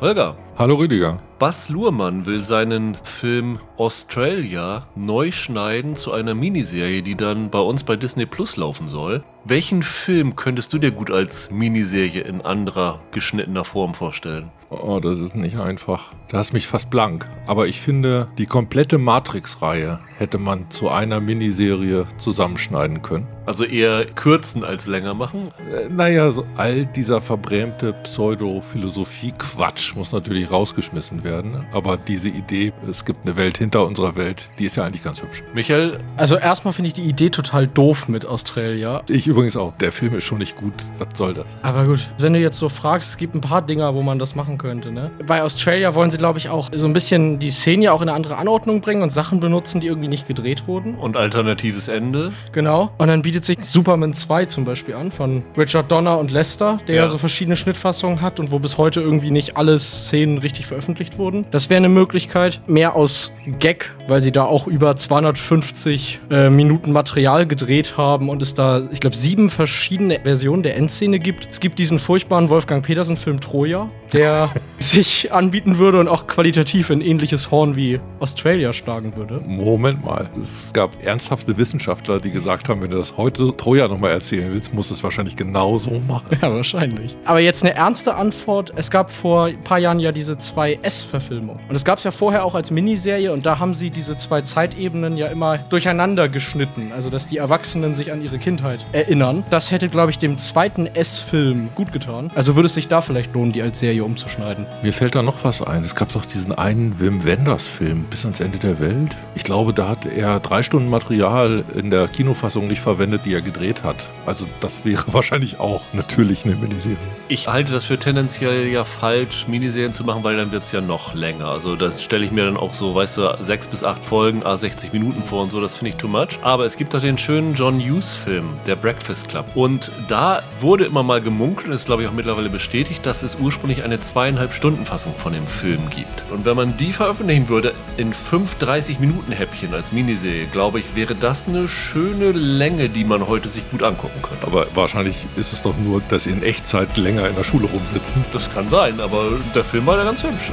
Holger. Hallo Rüdiger. Bas Luhrmann will seinen Film Australia neu schneiden zu einer Miniserie, die dann bei uns bei Disney Plus laufen soll. Welchen Film könntest du dir gut als Miniserie in anderer geschnittener Form vorstellen? Oh, das ist nicht einfach. Da hast mich fast blank. Aber ich finde, die komplette Matrix-Reihe hätte man zu einer Miniserie zusammenschneiden können. Also eher kürzen als länger machen? Äh, naja, so all dieser verbrämte Pseudo-Philosophie-Quatsch muss natürlich rausgeschmissen werden. Aber diese Idee, es gibt eine Welt hinter unserer Welt, die ist ja eigentlich ganz hübsch. Michael? Also erstmal finde ich die Idee total doof mit Australia. Ich übrigens auch. Der Film ist schon nicht gut. Was soll das? Aber gut, wenn du jetzt so fragst, es gibt ein paar Dinger, wo man das machen könnte. Ne? Bei Australia wollen sie, glaube ich, auch so ein bisschen die Szene ja auch in eine andere Anordnung bringen und Sachen benutzen, die irgendwie nicht gedreht wurden. Und alternatives Ende. Genau. Und dann bietet sich Superman 2 zum Beispiel an von Richard Donner und Lester, der ja. so verschiedene Schnittfassungen hat und wo bis heute irgendwie nicht alle Szenen richtig veröffentlicht wurden. Das wäre eine Möglichkeit. Mehr aus Gag, weil sie da auch über 250 äh, Minuten Material gedreht haben und es da, ich glaube, sieben verschiedene Versionen der Endszene gibt. Es gibt diesen furchtbaren Wolfgang Petersen-Film Troja, der sich anbieten würde und auch qualitativ ein ähnliches Horn wie Australia schlagen würde. Moment mal. Es gab ernsthafte Wissenschaftler, die gesagt haben, wenn du das heute Troja nochmal erzählen willst, musst du es wahrscheinlich genau so machen. Ja, wahrscheinlich. Aber jetzt eine ernste Antwort. Es gab vor ein paar Jahren ja diese zwei S-Verfilmung. Und es gab es ja vorher auch als Miniserie und da haben sie diese zwei Zeitebenen ja immer durcheinander geschnitten. Also, dass die Erwachsenen sich an ihre Kindheit erinnern. Das hätte, glaube ich, dem zweiten S-Film gut getan. Also würde es sich da vielleicht lohnen, die als Serie umzuschneiden. Mir fällt da noch was ein. Es gab doch diesen einen Wim Wenders-Film, Bis ans Ende der Welt. Ich glaube, da hat er drei Stunden Material in der Kinofassung nicht verwendet, die er gedreht hat. Also, das wäre wahrscheinlich auch natürlich eine Miniserie. Ich halte das für tendenziell ja falsch, Miniserien zu machen, weil dann wird es ja noch länger. Also, das stelle ich mir dann auch so, weißt du, sechs bis acht Folgen, a 60 Minuten vor und so, das finde ich too much. Aber es gibt doch den schönen John Hughes-Film, der Breakfast Club. Und da wurde immer mal gemunkelt, und ist glaube ich auch mittlerweile bestätigt, dass es ursprünglich eine zweieinhalb Stunden Fassung von dem Film gibt. Und wenn man die veröffentlichen würde in fünf 30-Minuten-Häppchen als Miniserie, glaube ich, wäre das eine schöne Länge, die man heute sich gut angucken könnte. Aber wahrscheinlich ist es doch nur, dass sie in Echtzeit länger in der Schule rumsitzen. Das kann sein, aber der Film war ja ganz hübsch.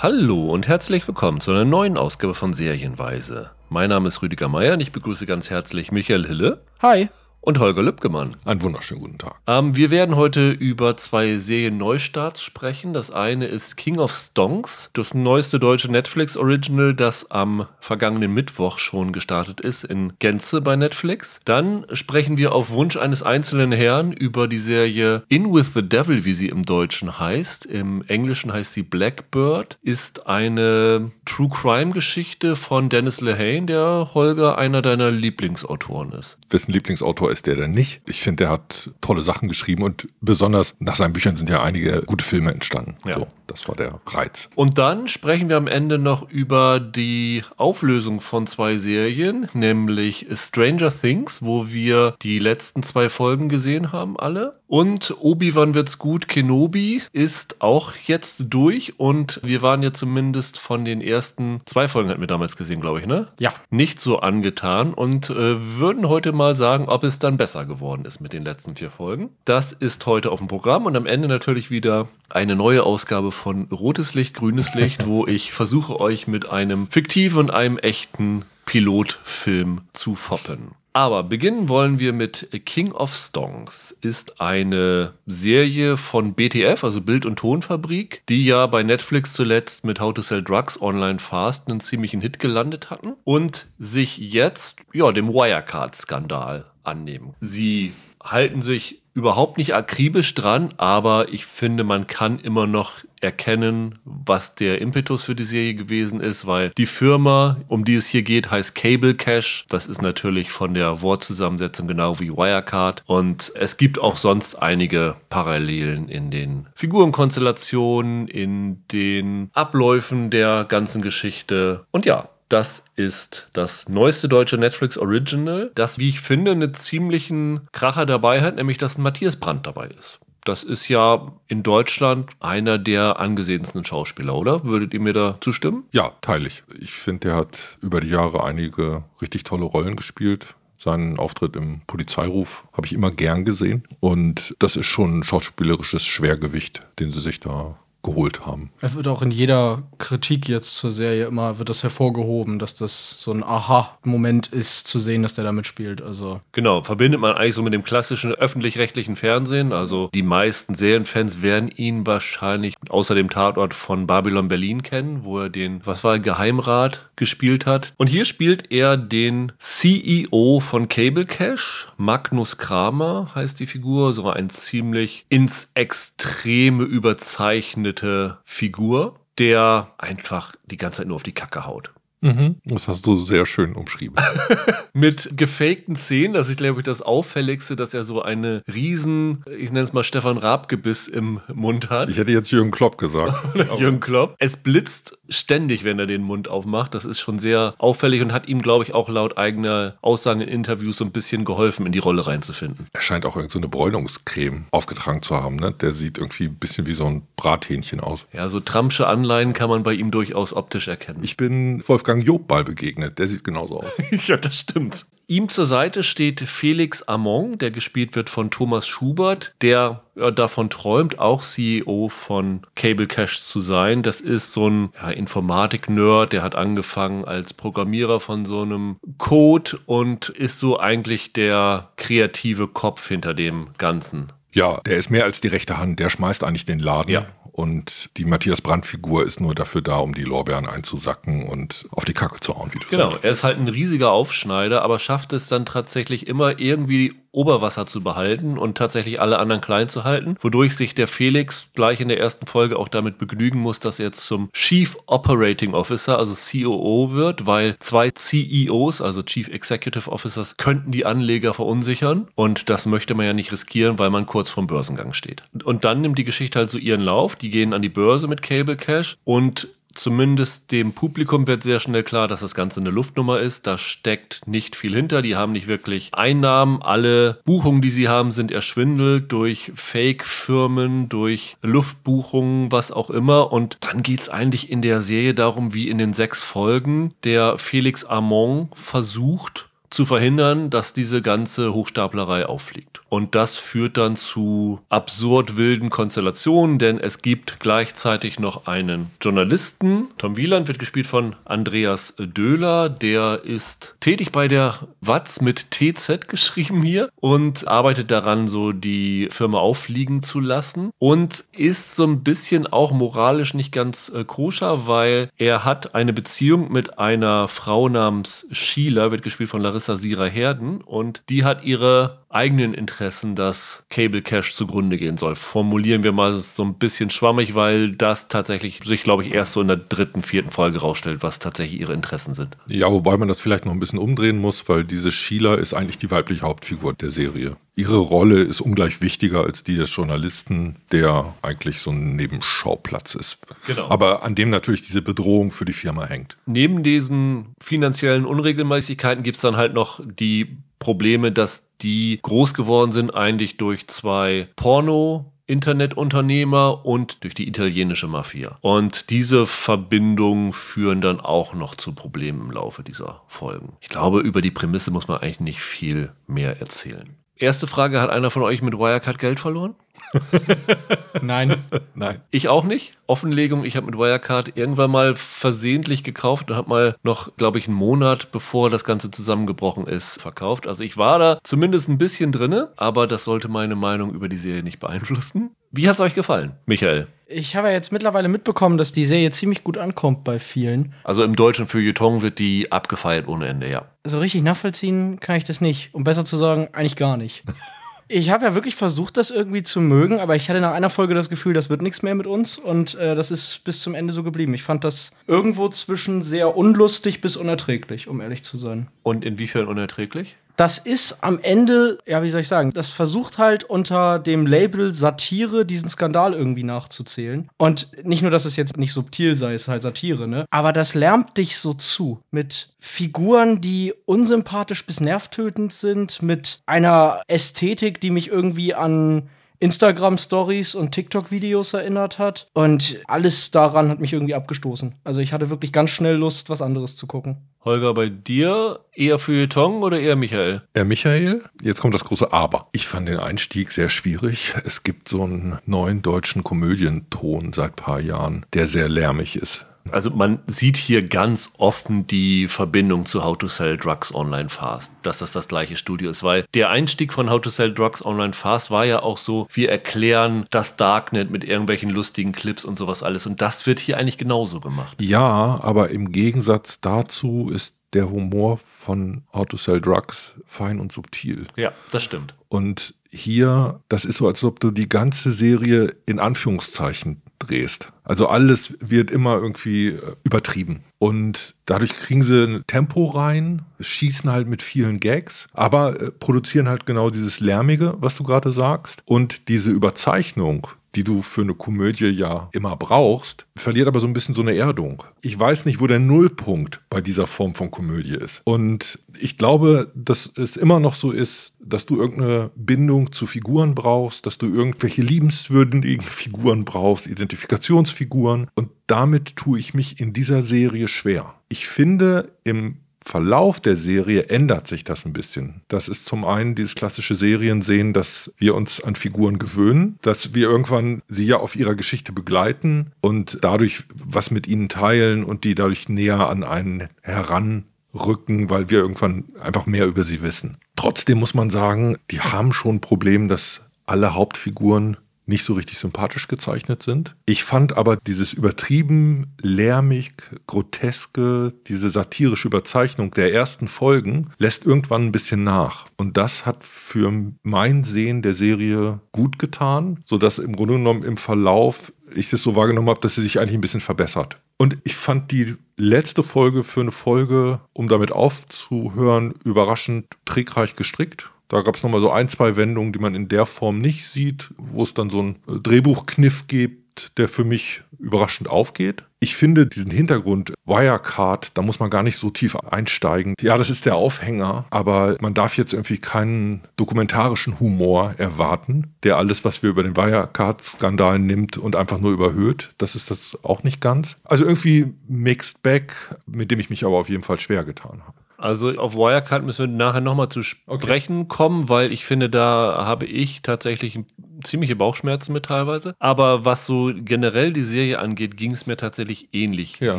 Hallo und herzlich willkommen zu einer neuen Ausgabe von Serienweise. Mein Name ist Rüdiger Meier und ich begrüße ganz herzlich Michael Hille. Hi und Holger Lübgemann. Einen wunderschönen guten Tag. Ähm, wir werden heute über zwei Serien-Neustarts sprechen. Das eine ist King of Stonks, das neueste deutsche Netflix-Original, das am vergangenen Mittwoch schon gestartet ist in Gänze bei Netflix. Dann sprechen wir auf Wunsch eines einzelnen Herrn über die Serie In with the Devil, wie sie im Deutschen heißt. Im Englischen heißt sie Blackbird, ist eine True Crime-Geschichte von Dennis Lehane, der Holger einer deiner Lieblingsautoren ist. Wessen Lieblingsautor ist der denn nicht? Ich finde, der hat tolle Sachen geschrieben und besonders nach seinen Büchern sind ja einige gute Filme entstanden. Ja. So, das war der Reiz. Und dann sprechen wir am Ende noch über die Auflösung von zwei Serien, nämlich Stranger Things, wo wir die letzten zwei Folgen gesehen haben, alle. Und Obi-Wan wird's gut, Kenobi ist auch jetzt durch und wir waren ja zumindest von den ersten zwei Folgen hatten wir damals gesehen, glaube ich, ne? Ja. Nicht so angetan und äh, würden heute mal sagen, ob es dann besser geworden ist mit den letzten vier Folgen. Das ist heute auf dem Programm und am Ende natürlich wieder eine neue Ausgabe von Rotes Licht, Grünes Licht, wo ich versuche euch mit einem fiktiven und einem echten Pilotfilm zu foppen. Aber beginnen wollen wir mit King of Stongs. Ist eine Serie von BTF, also Bild- und Tonfabrik, die ja bei Netflix zuletzt mit How to Sell Drugs Online Fast einen ziemlichen Hit gelandet hatten und sich jetzt ja dem Wirecard-Skandal annehmen. Sie halten sich überhaupt nicht akribisch dran, aber ich finde, man kann immer noch erkennen, was der Impetus für die Serie gewesen ist, weil die Firma, um die es hier geht, heißt Cable Cash. Das ist natürlich von der Wortzusammensetzung genau wie Wirecard. Und es gibt auch sonst einige Parallelen in den Figurenkonstellationen, in den Abläufen der ganzen Geschichte. Und ja, das ist das neueste deutsche Netflix Original, das, wie ich finde, einen ziemlichen Kracher dabei hat, nämlich dass ein Matthias Brandt dabei ist. Das ist ja in Deutschland einer der angesehensten Schauspieler, oder? Würdet ihr mir da zustimmen? Ja, teile ich. Ich finde, der hat über die Jahre einige richtig tolle Rollen gespielt Seinen Auftritt im Polizeiruf habe ich immer gern gesehen. Und das ist schon ein schauspielerisches Schwergewicht, den sie sich da geholt haben. Es wird auch in jeder Kritik jetzt zur Serie immer wird das hervorgehoben, dass das so ein Aha-Moment ist, zu sehen, dass der da mitspielt. Also genau, verbindet man eigentlich so mit dem klassischen öffentlich-rechtlichen Fernsehen. Also die meisten Serienfans werden ihn wahrscheinlich außer dem Tatort von Babylon Berlin kennen, wo er den, was war, Geheimrat gespielt hat. Und hier spielt er den CEO von Cable Cash, Magnus Kramer heißt die Figur, so ein ziemlich ins Extreme überzeichnetes gebildete Figur, der einfach die ganze Zeit nur auf die Kacke haut. Mhm. Das hast du sehr schön umschrieben. Mit gefakten Szenen, das ist, glaube ich, das Auffälligste, dass er so eine riesen, ich nenne es mal Stefan Raab-Gebiss im Mund hat. Ich hätte jetzt Jürgen Klopp gesagt. Jürgen Klopp. Es blitzt ständig, wenn er den Mund aufmacht. Das ist schon sehr auffällig und hat ihm, glaube ich, auch laut eigener Aussagen in Interviews so ein bisschen geholfen, in die Rolle reinzufinden. Er scheint auch irgendeine so Bräunungscreme aufgetragen zu haben. Ne? Der sieht irgendwie ein bisschen wie so ein Brathähnchen aus. Ja, so Trumpsche Anleihen kann man bei ihm durchaus optisch erkennen. Ich bin Wolfgang Job mal begegnet. Der sieht genauso aus. ja, das stimmt. Ihm zur Seite steht Felix Amon, der gespielt wird von Thomas Schubert, der davon träumt, auch CEO von Cable Cash zu sein. Das ist so ein ja, Informatik-Nerd, der hat angefangen als Programmierer von so einem Code und ist so eigentlich der kreative Kopf hinter dem Ganzen. Ja, der ist mehr als die rechte Hand. Der schmeißt eigentlich den Laden. Ja. Und die Matthias Brandt-Figur ist nur dafür da, um die Lorbeeren einzusacken und auf die Kacke zu hauen, wie du genau, sagst. Genau, er ist halt ein riesiger Aufschneider, aber schafft es dann tatsächlich immer irgendwie Oberwasser zu behalten und tatsächlich alle anderen klein zu halten, wodurch sich der Felix gleich in der ersten Folge auch damit begnügen muss, dass er zum Chief Operating Officer, also COO wird, weil zwei CEOs, also Chief Executive Officers, könnten die Anleger verunsichern und das möchte man ja nicht riskieren, weil man kurz vorm Börsengang steht. Und dann nimmt die Geschichte halt so ihren Lauf, die gehen an die Börse mit Cable Cash und zumindest dem Publikum wird sehr schnell klar, dass das Ganze eine Luftnummer ist. Da steckt nicht viel hinter. Die haben nicht wirklich Einnahmen. Alle Buchungen, die sie haben, sind erschwindelt durch Fake-Firmen, durch Luftbuchungen, was auch immer. Und dann geht es eigentlich in der Serie darum, wie in den sechs Folgen der Felix Amon versucht, zu verhindern, dass diese ganze Hochstaplerei auffliegt. Und das führt dann zu absurd wilden Konstellationen, denn es gibt gleichzeitig noch einen Journalisten. Tom Wieland wird gespielt von Andreas Döhler. Der ist tätig bei der Watz mit TZ geschrieben hier und arbeitet daran, so die Firma auffliegen zu lassen und ist so ein bisschen auch moralisch nicht ganz äh, koscher, weil er hat eine Beziehung mit einer Frau namens Sheila, wird gespielt von Larissa Larissa Sira Herden und die hat ihre eigenen Interessen, dass Cable Cash zugrunde gehen soll. Formulieren wir mal so ein bisschen schwammig, weil das tatsächlich sich, glaube ich, erst so in der dritten, vierten Folge rausstellt, was tatsächlich ihre Interessen sind. Ja, wobei man das vielleicht noch ein bisschen umdrehen muss, weil diese Sheila ist eigentlich die weibliche Hauptfigur der Serie. Ihre Rolle ist ungleich wichtiger als die des Journalisten, der eigentlich so ein Nebenschauplatz ist. Genau. Aber an dem natürlich diese Bedrohung für die Firma hängt. Neben diesen finanziellen Unregelmäßigkeiten gibt es dann halt noch die Probleme, dass die groß geworden sind eigentlich durch zwei Porno Internetunternehmer und durch die italienische Mafia. Und diese Verbindungen führen dann auch noch zu Problemen im Laufe dieser Folgen. Ich glaube, über die Prämisse muss man eigentlich nicht viel mehr erzählen. Erste Frage, hat einer von euch mit Wirecard Geld verloren? Nein. Nein. Ich auch nicht. Offenlegung, ich habe mit Wirecard irgendwann mal versehentlich gekauft und habe mal noch, glaube ich, einen Monat, bevor das Ganze zusammengebrochen ist, verkauft. Also ich war da zumindest ein bisschen drinne, aber das sollte meine Meinung über die Serie nicht beeinflussen. Wie hat es euch gefallen, Michael? Ich habe ja jetzt mittlerweile mitbekommen, dass die Serie ziemlich gut ankommt bei vielen. Also im deutschen Feuilleton wird die abgefeiert ohne Ende, ja. So richtig nachvollziehen kann ich das nicht. Um besser zu sagen, eigentlich gar nicht. ich habe ja wirklich versucht, das irgendwie zu mögen, aber ich hatte nach einer Folge das Gefühl, das wird nichts mehr mit uns und äh, das ist bis zum Ende so geblieben. Ich fand das irgendwo zwischen sehr unlustig bis unerträglich, um ehrlich zu sein. Und inwiefern unerträglich? Das ist am Ende, ja, wie soll ich sagen, das versucht halt unter dem Label Satire diesen Skandal irgendwie nachzuzählen. Und nicht nur, dass es jetzt nicht subtil sei, es ist halt Satire, ne? Aber das lärmt dich so zu. Mit Figuren, die unsympathisch bis nervtötend sind, mit einer Ästhetik, die mich irgendwie an Instagram-Stories und TikTok-Videos erinnert hat. Und alles daran hat mich irgendwie abgestoßen. Also ich hatte wirklich ganz schnell Lust, was anderes zu gucken. Holger, bei dir eher Feuilleton oder eher Michael? Eher Michael. Jetzt kommt das große Aber. Ich fand den Einstieg sehr schwierig. Es gibt so einen neuen deutschen Komödienton seit paar Jahren, der sehr lärmig ist. Also man sieht hier ganz offen die Verbindung zu How to Sell Drugs Online Fast, dass das das gleiche Studio ist, weil der Einstieg von How to Sell Drugs Online Fast war ja auch so, wir erklären das Darknet mit irgendwelchen lustigen Clips und sowas alles und das wird hier eigentlich genauso gemacht. Ja, aber im Gegensatz dazu ist der Humor von How to Sell Drugs fein und subtil. Ja, das stimmt. Und hier, das ist so, als ob du die ganze Serie in Anführungszeichen drehst. Also alles wird immer irgendwie äh, übertrieben. Und dadurch kriegen sie ein Tempo rein, schießen halt mit vielen Gags, aber äh, produzieren halt genau dieses Lärmige, was du gerade sagst. Und diese Überzeichnung, die du für eine Komödie ja immer brauchst, verliert aber so ein bisschen so eine Erdung. Ich weiß nicht, wo der Nullpunkt bei dieser Form von Komödie ist. Und ich glaube, dass es immer noch so ist, dass du irgendeine Bindung zu Figuren brauchst, dass du irgendwelche liebenswürdigen Figuren brauchst, Identifikationsfiguren. Und damit tue ich mich in dieser Serie schwer. Ich finde, im Verlauf der Serie ändert sich das ein bisschen. Das ist zum einen dieses klassische Seriensehen, dass wir uns an Figuren gewöhnen, dass wir irgendwann sie ja auf ihrer Geschichte begleiten und dadurch was mit ihnen teilen und die dadurch näher an einen heranrücken, weil wir irgendwann einfach mehr über sie wissen. Trotzdem muss man sagen, die haben schon ein Problem, dass alle Hauptfiguren nicht so richtig sympathisch gezeichnet sind. Ich fand aber dieses übertrieben, lärmig, groteske, diese satirische Überzeichnung der ersten Folgen lässt irgendwann ein bisschen nach. Und das hat für mein Sehen der Serie gut getan, sodass im Grunde genommen im Verlauf ich das so wahrgenommen habe, dass sie sich eigentlich ein bisschen verbessert. Und ich fand die letzte Folge für eine Folge, um damit aufzuhören, überraschend trickreich gestrickt. Da gab es nochmal so ein, zwei Wendungen, die man in der Form nicht sieht, wo es dann so einen äh, Drehbuchkniff gibt, der für mich überraschend aufgeht. Ich finde diesen Hintergrund Wirecard, da muss man gar nicht so tief einsteigen. Ja, das ist der Aufhänger, aber man darf jetzt irgendwie keinen dokumentarischen Humor erwarten, der alles, was wir über den Wirecard-Skandal nimmt und einfach nur überhöht. Das ist das auch nicht ganz. Also irgendwie Mixed Bag, mit dem ich mich aber auf jeden Fall schwer getan habe. Also auf Wirecard müssen wir nachher nochmal zu sprechen okay. kommen, weil ich finde, da habe ich tatsächlich ziemliche Bauchschmerzen mit teilweise. Aber was so generell die Serie angeht, ging es mir tatsächlich ähnlich ja.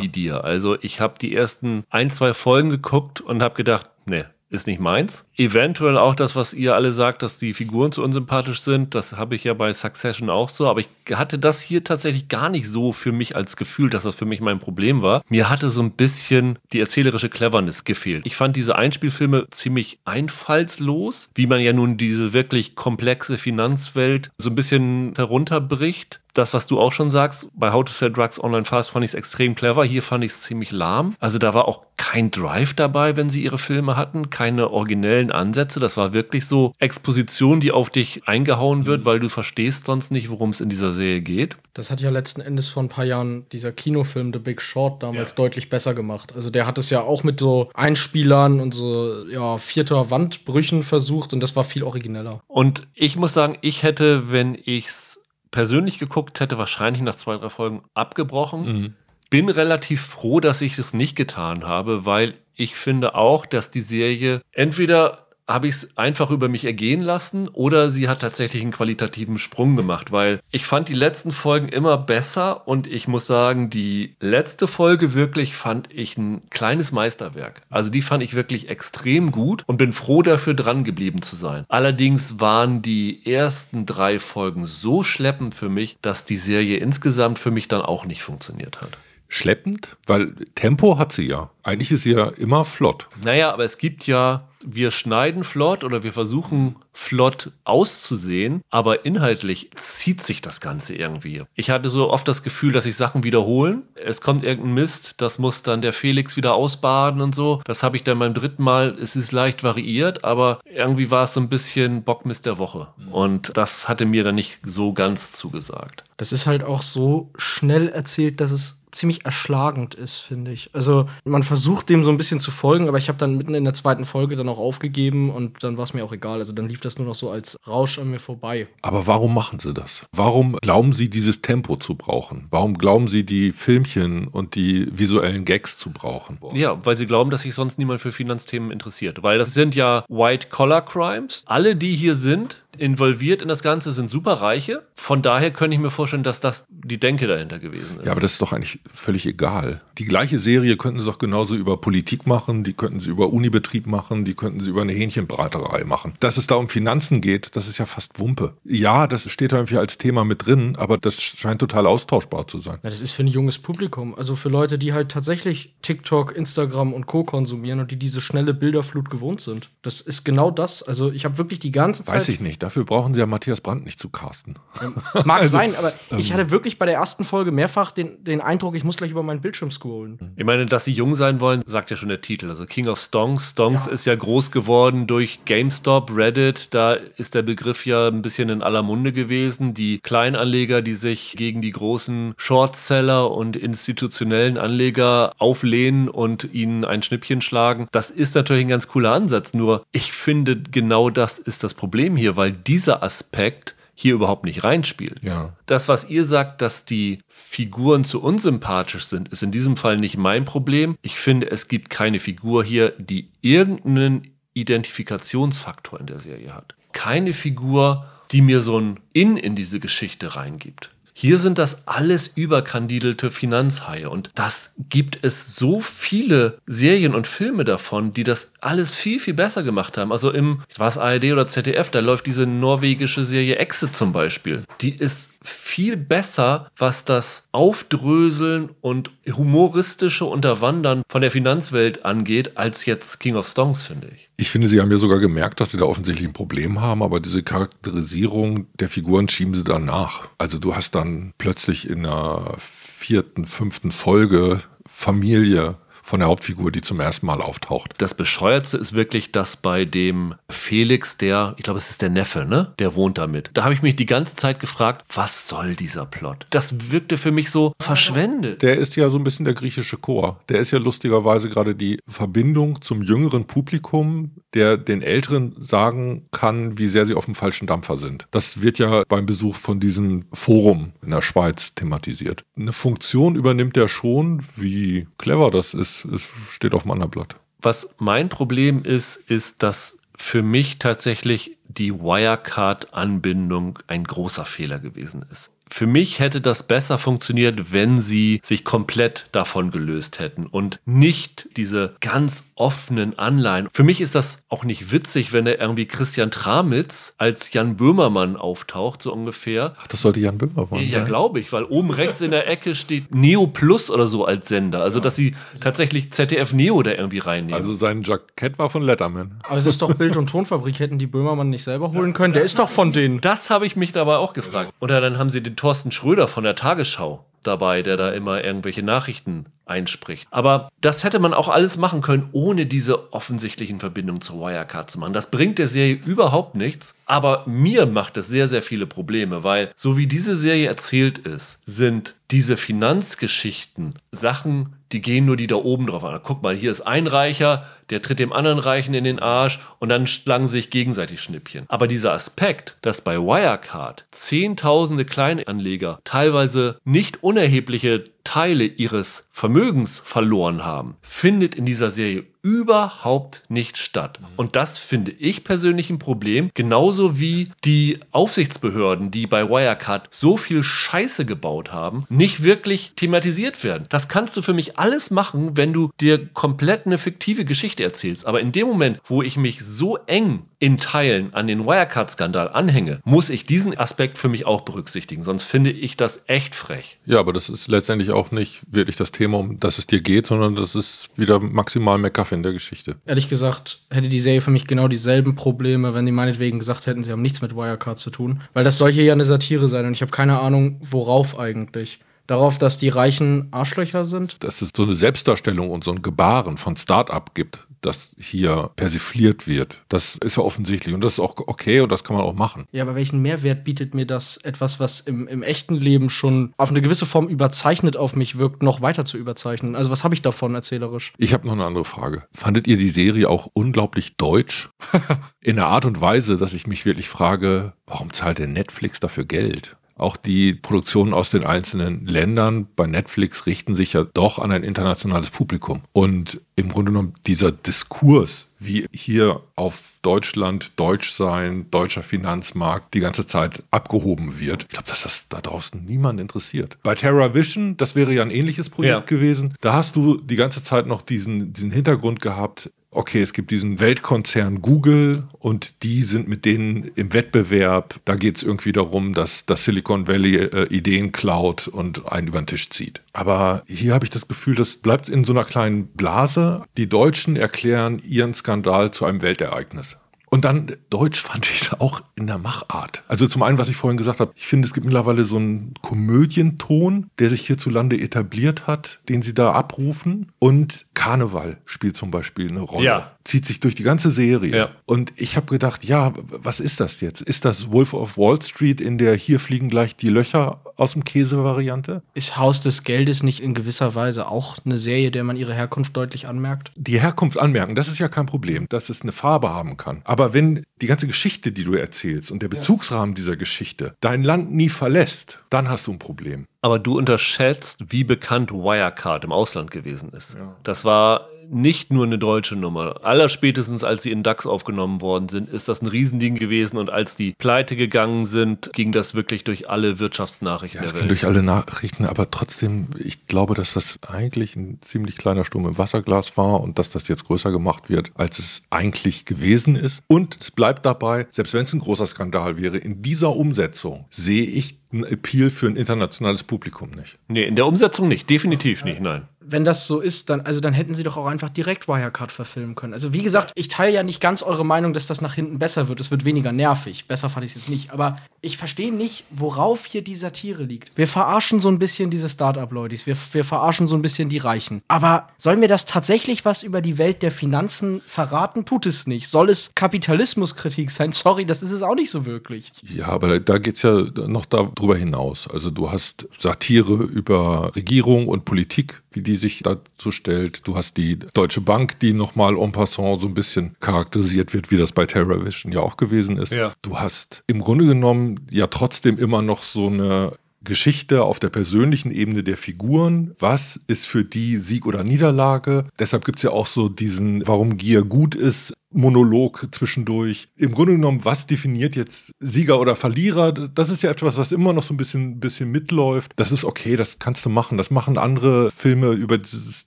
wie dir. Also ich habe die ersten ein, zwei Folgen geguckt und habe gedacht, ne, ist nicht meins. Eventuell auch das, was ihr alle sagt, dass die Figuren zu unsympathisch sind. Das habe ich ja bei Succession auch so. Aber ich hatte das hier tatsächlich gar nicht so für mich als Gefühl, dass das für mich mein Problem war. Mir hatte so ein bisschen die erzählerische Cleverness gefehlt. Ich fand diese Einspielfilme ziemlich einfallslos, wie man ja nun diese wirklich komplexe Finanzwelt so ein bisschen herunterbricht das, was du auch schon sagst, bei How to Sell Drugs Online Fast fand ich es extrem clever. Hier fand ich es ziemlich lahm. Also da war auch kein Drive dabei, wenn sie ihre Filme hatten, keine originellen Ansätze. Das war wirklich so Exposition, die auf dich eingehauen wird, mhm. weil du verstehst sonst nicht, worum es in dieser Serie geht. Das hat ja letzten Endes vor ein paar Jahren dieser Kinofilm The Big Short damals ja. deutlich besser gemacht. Also der hat es ja auch mit so Einspielern und so ja, vierter Wandbrüchen versucht und das war viel origineller. Und ich muss sagen, ich hätte, wenn ich's persönlich geguckt hätte, wahrscheinlich nach zwei, drei Folgen abgebrochen. Mhm. Bin relativ froh, dass ich es nicht getan habe, weil ich finde auch, dass die Serie entweder habe ich es einfach über mich ergehen lassen oder sie hat tatsächlich einen qualitativen Sprung gemacht, weil ich fand die letzten Folgen immer besser und ich muss sagen, die letzte Folge wirklich fand ich ein kleines Meisterwerk. Also die fand ich wirklich extrem gut und bin froh dafür dran geblieben zu sein. Allerdings waren die ersten drei Folgen so schleppend für mich, dass die Serie insgesamt für mich dann auch nicht funktioniert hat schleppend? Weil Tempo hat sie ja. Eigentlich ist sie ja immer flott. Naja, aber es gibt ja, wir schneiden flott oder wir versuchen flott auszusehen, aber inhaltlich zieht sich das Ganze irgendwie. Ich hatte so oft das Gefühl, dass sich Sachen wiederholen. Es kommt irgendein Mist, das muss dann der Felix wieder ausbaden und so. Das habe ich dann beim dritten Mal, es ist leicht variiert, aber irgendwie war es so ein bisschen Bockmist der Woche. Und das hatte mir dann nicht so ganz zugesagt. Das ist halt auch so schnell erzählt, dass es ziemlich erschlagend ist, finde ich. Also man versucht dem so ein bisschen zu folgen, aber ich habe dann mitten in der zweiten Folge dann auch aufgegeben und dann war es mir auch egal. Also dann lief das nur noch so als Rausch an mir vorbei. Aber warum machen sie das? Warum glauben sie, dieses Tempo zu brauchen? Warum glauben sie, die Filmchen und die visuellen Gags zu brauchen? Ja, weil sie glauben, dass sich sonst niemand für Finanzthemen interessiert. Weil das sind ja White-Collar-Crimes. Alle, die hier sind, involviert in das Ganze sind Superreiche. Von daher könnte ich mir vorstellen, dass das die Denke dahinter gewesen ist. Ja, aber das ist doch eigentlich völlig egal. Die gleiche Serie könnten sie doch genauso über Politik machen, die könnten sie über Unibetrieb machen, die könnten sie über eine Hähnchenbraterei machen. Dass es da um Finanzen geht, das ist ja fast Wumpe. Ja, das steht da irgendwie als Thema mit drin, aber das scheint total austauschbar zu sein. Ja, das ist für ein junges Publikum. Also für Leute, die halt tatsächlich TikTok, Instagram und Co. konsumieren und die diese schnelle Bilderflut gewohnt sind. Das ist genau das. Also ich habe wirklich die ganze Zeit. Weiß ich nicht. Dafür brauchen sie ja Matthias Brandt nicht zu casten. Ähm, mag also, sein, aber ähm, ich hatte wirklich bei der ersten Folge mehrfach den, den Eindruck, ich muss gleich über meinen Bildschirm scrollen. Ich meine, dass sie jung sein wollen, sagt ja schon der Titel. Also King of Stonks. Stonks ja. ist ja groß geworden durch GameStop, Reddit. Da ist der Begriff ja ein bisschen in aller Munde gewesen. Die Kleinanleger, die sich gegen die großen Shortseller und institutionellen Anleger auflehnen und ihnen ein Schnippchen schlagen. Das ist natürlich ein ganz cooler Ansatz. Nur ich finde, genau das ist das Problem hier, weil dieser Aspekt hier überhaupt nicht reinspielt. Ja. Das, was ihr sagt, dass die Figuren zu unsympathisch sind, ist in diesem Fall nicht mein Problem. Ich finde, es gibt keine Figur hier, die irgendeinen Identifikationsfaktor in der Serie hat. Keine Figur, die mir so ein In in diese Geschichte reingibt. Hier sind das alles überkandidelte Finanzhaie und das gibt es so viele Serien und Filme davon, die das alles viel, viel besser gemacht haben. Also im, was ARD oder ZDF, da läuft diese norwegische Serie Exit zum Beispiel. Die ist viel besser, was das Aufdröseln und humoristische Unterwandern von der Finanzwelt angeht, als jetzt King of Stones, finde ich. Ich finde, sie haben ja sogar gemerkt, dass sie da offensichtlich ein Problem haben, aber diese Charakterisierung der Figuren schieben sie dann nach. Also du hast dann plötzlich in der vierten, fünften Folge Familie, von der Hauptfigur, die zum ersten Mal auftaucht. Das Bescheuertste ist wirklich, dass bei dem Felix, der, ich glaube, es ist der Neffe, ne? Der wohnt damit. Da habe ich mich die ganze Zeit gefragt, was soll dieser Plot? Das wirkte für mich so verschwendet. Der ist ja so ein bisschen der griechische Chor. Der ist ja lustigerweise gerade die Verbindung zum jüngeren Publikum, der den Älteren sagen kann, wie sehr sie auf dem falschen Dampfer sind. Das wird ja beim Besuch von diesem Forum in der Schweiz thematisiert. Eine Funktion übernimmt er schon, wie clever das ist es steht auf dem anderen Blatt. Was mein Problem ist, ist, dass für mich tatsächlich die Wirecard-Anbindung ein großer Fehler gewesen ist. Für mich hätte das besser funktioniert, wenn sie sich komplett davon gelöst hätten und nicht diese ganz offenen Anleihen. Für mich ist das auch nicht witzig, wenn er irgendwie Christian Tramitz als Jan Böhmermann auftaucht, so ungefähr. Ach, das sollte Jan Böhmermann sein. Ja, glaube ich, weil oben rechts in der Ecke steht Neo Plus oder so als Sender. Also, dass sie tatsächlich ZDF Neo da irgendwie reinnehmen. Also, sein Jackett war von Letterman. Aber es ist doch Bild- und Tonfabrik, hätten die Böhmermann nicht selber holen können. Der ist doch von denen. Das habe ich mich dabei auch gefragt. Oder dann haben sie den Thorsten Schröder von der Tagesschau dabei, der da immer irgendwelche Nachrichten einspricht. Aber das hätte man auch alles machen können, ohne diese offensichtlichen Verbindungen zur Wirecard zu machen. Das bringt der Serie überhaupt nichts, aber mir macht es sehr, sehr viele Probleme, weil so wie diese Serie erzählt ist, sind diese Finanzgeschichten Sachen, die gehen nur die da oben drauf an. Guck mal, hier ist ein Reicher, der tritt dem anderen Reichen in den Arsch und dann schlagen sich gegenseitig Schnippchen. Aber dieser Aspekt, dass bei Wirecard zehntausende Kleinanleger teilweise nicht unerhebliche Teile ihres Vermögens verloren haben, findet in dieser Serie überhaupt nicht statt. Und das finde ich persönlich ein Problem, genauso wie die Aufsichtsbehörden, die bei Wirecard so viel Scheiße gebaut haben, nicht wirklich thematisiert werden. Das kannst du für mich alles machen, wenn du dir komplett eine fiktive Geschichte erzählst. Aber in dem Moment, wo ich mich so eng in Teilen an den Wirecard-Skandal anhänge, muss ich diesen Aspekt für mich auch berücksichtigen. Sonst finde ich das echt frech. Ja, aber das ist letztendlich auch nicht wirklich das Thema, um das es dir geht, sondern das ist wieder maximal McCuffin in der Geschichte. Ehrlich gesagt, hätte die Serie für mich genau dieselben Probleme, wenn die meinetwegen gesagt hätten, sie haben nichts mit Wirecard zu tun. Weil das soll hier ja eine Satire sein und ich habe keine Ahnung, worauf eigentlich darauf, dass die Reichen Arschlöcher sind? Dass es so eine Selbstdarstellung und so ein Gebaren von Start-up gibt, das hier persifliert wird. Das ist ja offensichtlich und das ist auch okay und das kann man auch machen. Ja, aber welchen Mehrwert bietet mir das, etwas, was im, im echten Leben schon auf eine gewisse Form überzeichnet auf mich wirkt, noch weiter zu überzeichnen? Also was habe ich davon erzählerisch? Ich habe noch eine andere Frage. Fandet ihr die Serie auch unglaublich deutsch? In der Art und Weise, dass ich mich wirklich frage, warum zahlt denn Netflix dafür Geld? Auch die Produktionen aus den einzelnen Ländern bei Netflix richten sich ja doch an ein internationales Publikum. Und im Grunde genommen dieser Diskurs, wie hier auf Deutschland, Deutsch sein, deutscher Finanzmarkt die ganze Zeit abgehoben wird. Ich glaube, dass das da draußen niemand interessiert. Bei Terra Vision, das wäre ja ein ähnliches Projekt ja. gewesen, da hast du die ganze Zeit noch diesen, diesen Hintergrund gehabt, okay, es gibt diesen Weltkonzern Google und die sind mit denen im Wettbewerb. Da geht es irgendwie darum, dass das Silicon Valley äh, Ideen klaut und einen über den Tisch zieht. Aber hier habe ich das Gefühl, das bleibt in so einer kleinen Blase. Die Deutschen erklären ihren Skandal zu einem Weltereignis. Und dann Deutsch fand ich es auch in der Machart. Also zum einen, was ich vorhin gesagt habe, ich finde, es gibt mittlerweile so einen Komödienton, der sich hierzulande etabliert hat, den sie da abrufen. Und Karneval spielt zum Beispiel eine Rolle. Ja. Zieht sich durch die ganze Serie. Ja. Und ich habe gedacht, ja, was ist das jetzt? Ist das Wolf of Wall Street, in der hier fliegen gleich die Löcher aus dem Käse-Variante? Ist Haus des Geldes nicht in gewisser Weise auch eine Serie, der man ihre Herkunft deutlich anmerkt? Die Herkunft anmerken, das ist ja kein Problem, dass es eine Farbe haben kann. Aber wenn die ganze Geschichte, die du erzählst und der Bezugsrahmen dieser Geschichte dein Land nie verlässt, dann hast du ein Problem. Aber du unterschätzt, wie bekannt Wirecard im Ausland gewesen ist. Ja. Das war nicht nur eine deutsche Nummer. Allerspätestens, als sie in DAX aufgenommen worden sind, ist das ein Riesending gewesen. Und als die pleite gegangen sind, ging das wirklich durch alle Wirtschaftsnachrichten ja, es ging durch alle Nachrichten, aber trotzdem, ich glaube, dass das eigentlich ein ziemlich kleiner Sturm im Wasserglas war und dass das jetzt größer gemacht wird, als es eigentlich gewesen ist. Und es bleibt dabei, selbst wenn es ein großer Skandal wäre, in dieser Umsetzung sehe ich ein Appeal für ein internationales Publikum nicht. Nee, in der Umsetzung nicht, definitiv nicht, nein wenn das so ist, dann, also dann hätten sie doch auch einfach direkt Wirecard verfilmen können. Also wie gesagt, ich teile ja nicht ganz eure Meinung, dass das nach hinten besser wird. Es wird weniger nervig. Besser fand ich es jetzt nicht. Aber ich verstehe nicht, worauf hier die Satire liegt. Wir verarschen so ein bisschen diese Start-up-Leute. Wir, wir verarschen so ein bisschen die Reichen. Aber soll mir das tatsächlich was über die Welt der Finanzen verraten? Tut es nicht. Soll es Kapitalismuskritik sein? Sorry, das ist es auch nicht so wirklich. Ja, aber da geht es ja noch darüber hinaus. Also du hast Satire über Regierung und Politik, wie die sich dazu stellt. Du hast die Deutsche Bank, die nochmal en passant so ein bisschen charakterisiert wird, wie das bei TerraVision ja auch gewesen ist. Ja. Du hast im Grunde genommen ja trotzdem immer noch so eine Geschichte auf der persönlichen Ebene der Figuren. Was ist für die Sieg oder Niederlage? Deshalb gibt es ja auch so diesen, warum Gier gut ist, Monolog zwischendurch. Im Grunde genommen, was definiert jetzt Sieger oder Verlierer? Das ist ja etwas, was immer noch so ein bisschen, bisschen mitläuft. Das ist okay, das kannst du machen. Das machen andere Filme über dieses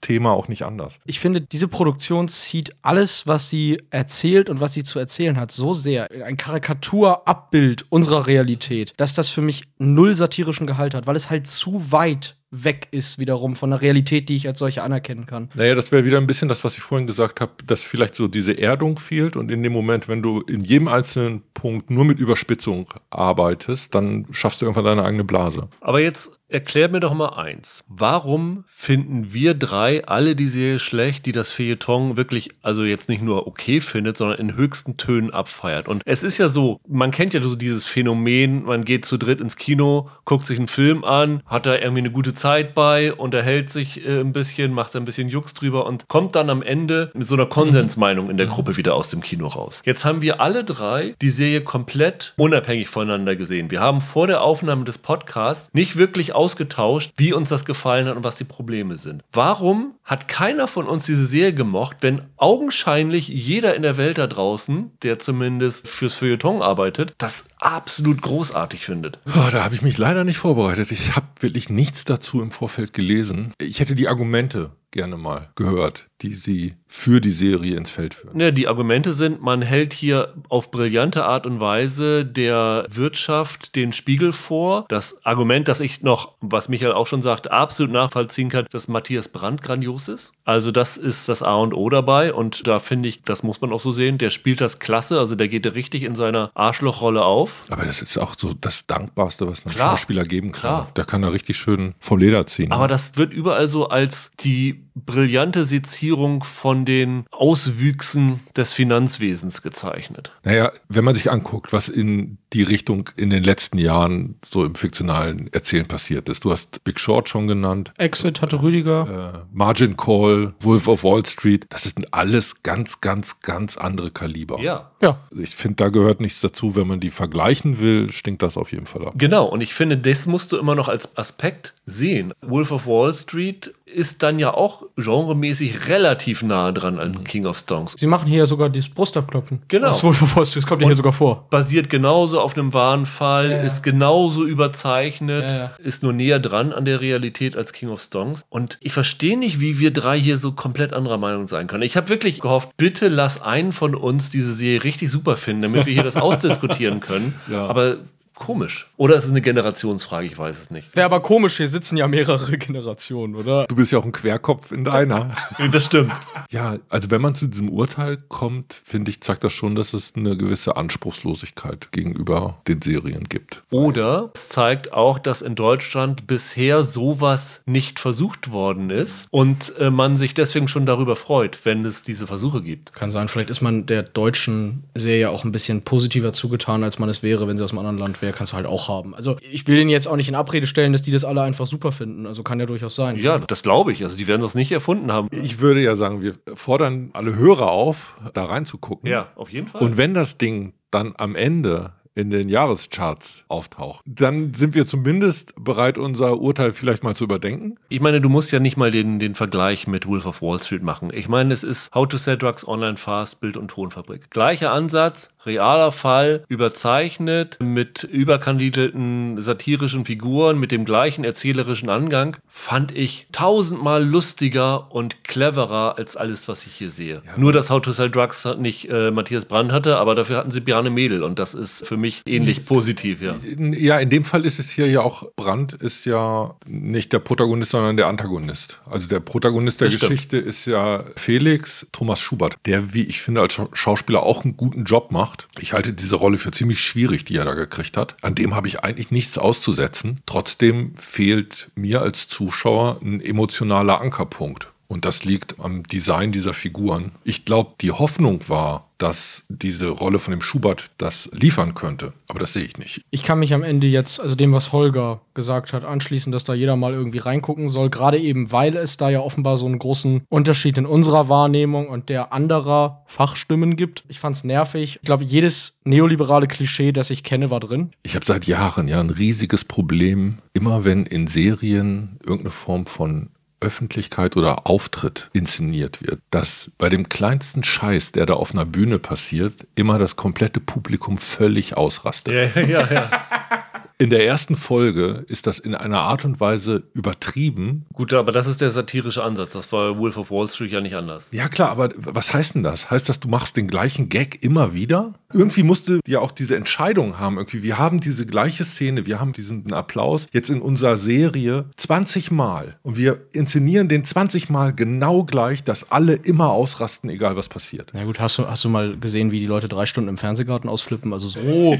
Thema auch nicht anders. Ich finde, diese Produktion zieht alles, was sie erzählt und was sie zu erzählen hat, so sehr in ein Karikaturabbild unserer Realität, dass das für mich null satirischen Gehalt hat, weil es halt zu weit weg ist wiederum von der Realität, die ich als solche anerkennen kann. Naja, das wäre wieder ein bisschen das, was ich vorhin gesagt habe, dass vielleicht so diese Erdung fehlt und in dem Moment, wenn du in jedem einzelnen Punkt nur mit Überspitzung arbeitest, dann schaffst du irgendwann deine eigene Blase. Aber jetzt Erklär mir doch mal eins. Warum finden wir drei alle die Serie schlecht, die das Feuilleton wirklich, also jetzt nicht nur okay findet, sondern in höchsten Tönen abfeiert? Und es ist ja so, man kennt ja so dieses Phänomen, man geht zu dritt ins Kino, guckt sich einen Film an, hat da irgendwie eine gute Zeit bei, unterhält sich äh, ein bisschen, macht ein bisschen Jux drüber und kommt dann am Ende mit so einer Konsensmeinung in der Gruppe wieder aus dem Kino raus. Jetzt haben wir alle drei die Serie komplett unabhängig voneinander gesehen. Wir haben vor der Aufnahme des Podcasts nicht wirklich ausgetauscht, wie uns das gefallen hat und was die Probleme sind. Warum hat keiner von uns diese Serie gemocht, wenn augenscheinlich jeder in der Welt da draußen, der zumindest fürs Feuilleton arbeitet, das absolut großartig findet? Oh, da habe ich mich leider nicht vorbereitet. Ich habe wirklich nichts dazu im Vorfeld gelesen. Ich hätte die Argumente gerne mal gehört, die sie für die Serie ins Feld führen. Ja, die Argumente sind, man hält hier auf brillante Art und Weise der Wirtschaft den Spiegel vor. Das Argument, das ich noch, was Michael auch schon sagt, absolut nachvollziehen kann, dass Matthias Brandt grandios ist. Also das ist das A und O dabei und da finde ich, das muss man auch so sehen, der spielt das klasse, also der geht richtig in seiner Arschlochrolle auf. Aber das ist auch so das Dankbarste, was ein Klar. Schauspieler geben kann. Klar. Der kann da richtig schön vom Leder ziehen. Aber ne? das wird überall so als die brillante Sezierung von den Auswüchsen des Finanzwesens gezeichnet. Naja, wenn man sich anguckt, was in die Richtung in den letzten Jahren so im fiktionalen Erzählen passiert ist. Du hast Big Short schon genannt. Exit hatte Rüdiger. Äh, Margin Call, Wolf of Wall Street. Das sind alles ganz, ganz, ganz andere Kaliber. Ja. Ja. Ich finde, da gehört nichts dazu. Wenn man die vergleichen will, stinkt das auf jeden Fall ab. Genau, und ich finde, das musst du immer noch als Aspekt sehen. Wolf of Wall Street ist dann ja auch genremäßig relativ nah dran an King of Stones. Sie machen hier sogar das Brustabklopfen. Genau. Das, Wolf of Wall Street, das kommt ja hier sogar vor. Basiert genauso auf einem wahren Fall, Ja, ja. ist genauso überzeichnet, Ja, ist nur näher dran an der Realität als King of Stones. Und ich verstehe nicht, wie wir drei hier so komplett anderer Meinung sein können. Ich habe wirklich gehofft, bitte lass einen von uns diese Serie richtig super finden, damit wir hier das ausdiskutieren können. Aber komisch. Oder ist es eine Generationsfrage? Ich weiß es nicht. Wäre aber komisch, hier sitzen ja mehrere Generationen, oder? Du bist ja auch ein Querkopf in deiner. Das stimmt. Ja, also wenn man zu diesem Urteil kommt, finde ich, zeigt das schon, dass es eine gewisse Anspruchslosigkeit gegenüber den Serien gibt. Oder es zeigt auch, dass in Deutschland bisher sowas nicht versucht worden ist und äh, man sich deswegen schon darüber freut, wenn es diese Versuche gibt. Kann sein, vielleicht ist man der deutschen Serie auch ein bisschen positiver zugetan, als man es wäre, wenn sie aus einem anderen Land wäre, kannst du halt auch haben. Also ich will denen jetzt auch nicht in Abrede stellen, dass die das alle einfach super finden. Also kann ja durchaus sein. Ja, das glaube ich. Also die werden das nicht erfunden haben. Ich würde ja sagen, wir fordern alle Hörer auf, da reinzugucken. Ja, auf jeden Fall. Und wenn das Ding dann am Ende in den Jahrescharts auftaucht, dann sind wir zumindest bereit, unser Urteil vielleicht mal zu überdenken. Ich meine, du musst ja nicht mal den, den Vergleich mit Wolf of Wall Street machen. Ich meine, es ist How to Sell Drugs Online Fast, Bild- und Tonfabrik. Gleicher Ansatz, realer Fall, überzeichnet, mit überkandidelten satirischen Figuren, mit dem gleichen erzählerischen Angang, fand ich tausendmal lustiger und cleverer als alles, was ich hier sehe. Nur, dass How to Sell Drugs nicht äh, Matthias Brand hatte, aber dafür hatten sie Bjarne Mädel und das ist für mich ähnlich positiv, ja. In- Ja, in dem Fall ist es hier ja auch, Brandt ist ja nicht der Protagonist, sondern der Antagonist. Also der Protagonist der Das stimmt. Geschichte ist ja Felix Thomas Schubert, der, wie ich finde, als Schau- Schauspieler auch einen guten Job macht. Ich halte diese Rolle für ziemlich schwierig, die er da gekriegt hat. An dem habe ich eigentlich nichts auszusetzen. Trotzdem fehlt mir als Zuschauer ein emotionaler Ankerpunkt. Und das liegt am Design dieser Figuren. Ich glaube, die Hoffnung war, dass diese Rolle von dem Schubert das liefern könnte. Aber das sehe ich nicht. Ich kann mich am Ende jetzt, also dem, was Holger gesagt hat, anschließen, dass da jeder mal irgendwie reingucken soll. Gerade eben, weil es da ja offenbar so einen großen Unterschied in unserer Wahrnehmung und der anderer Fachstimmen gibt. Ich fand's nervig. Ich glaube, jedes neoliberale Klischee, das ich kenne, war drin. Ich habe seit Jahren ja ein riesiges Problem, immer wenn in Serien irgendeine Form von Öffentlichkeit oder Auftritt inszeniert wird, dass bei dem kleinsten Scheiß, der da auf einer Bühne passiert, immer das komplette Publikum völlig ausrastet. Ja, ja, ja. In der ersten Folge ist das in einer Art und Weise übertrieben. Gut, aber das ist der satirische Ansatz. Das war Wolf of Wall Street ja nicht anders. Ja klar, aber was heißt denn das? Heißt das, du machst den gleichen Gag immer wieder? Irgendwie musste ja auch diese Entscheidung haben. Irgendwie, wir haben diese gleiche Szene, wir haben diesen Applaus jetzt in unserer Serie 20 Mal und wir inszenieren den 20 Mal genau gleich, dass alle immer ausrasten, egal was passiert. Na gut, hast du, hast du mal gesehen, wie die Leute drei Stunden im Fernsehgarten ausflippen? Also so,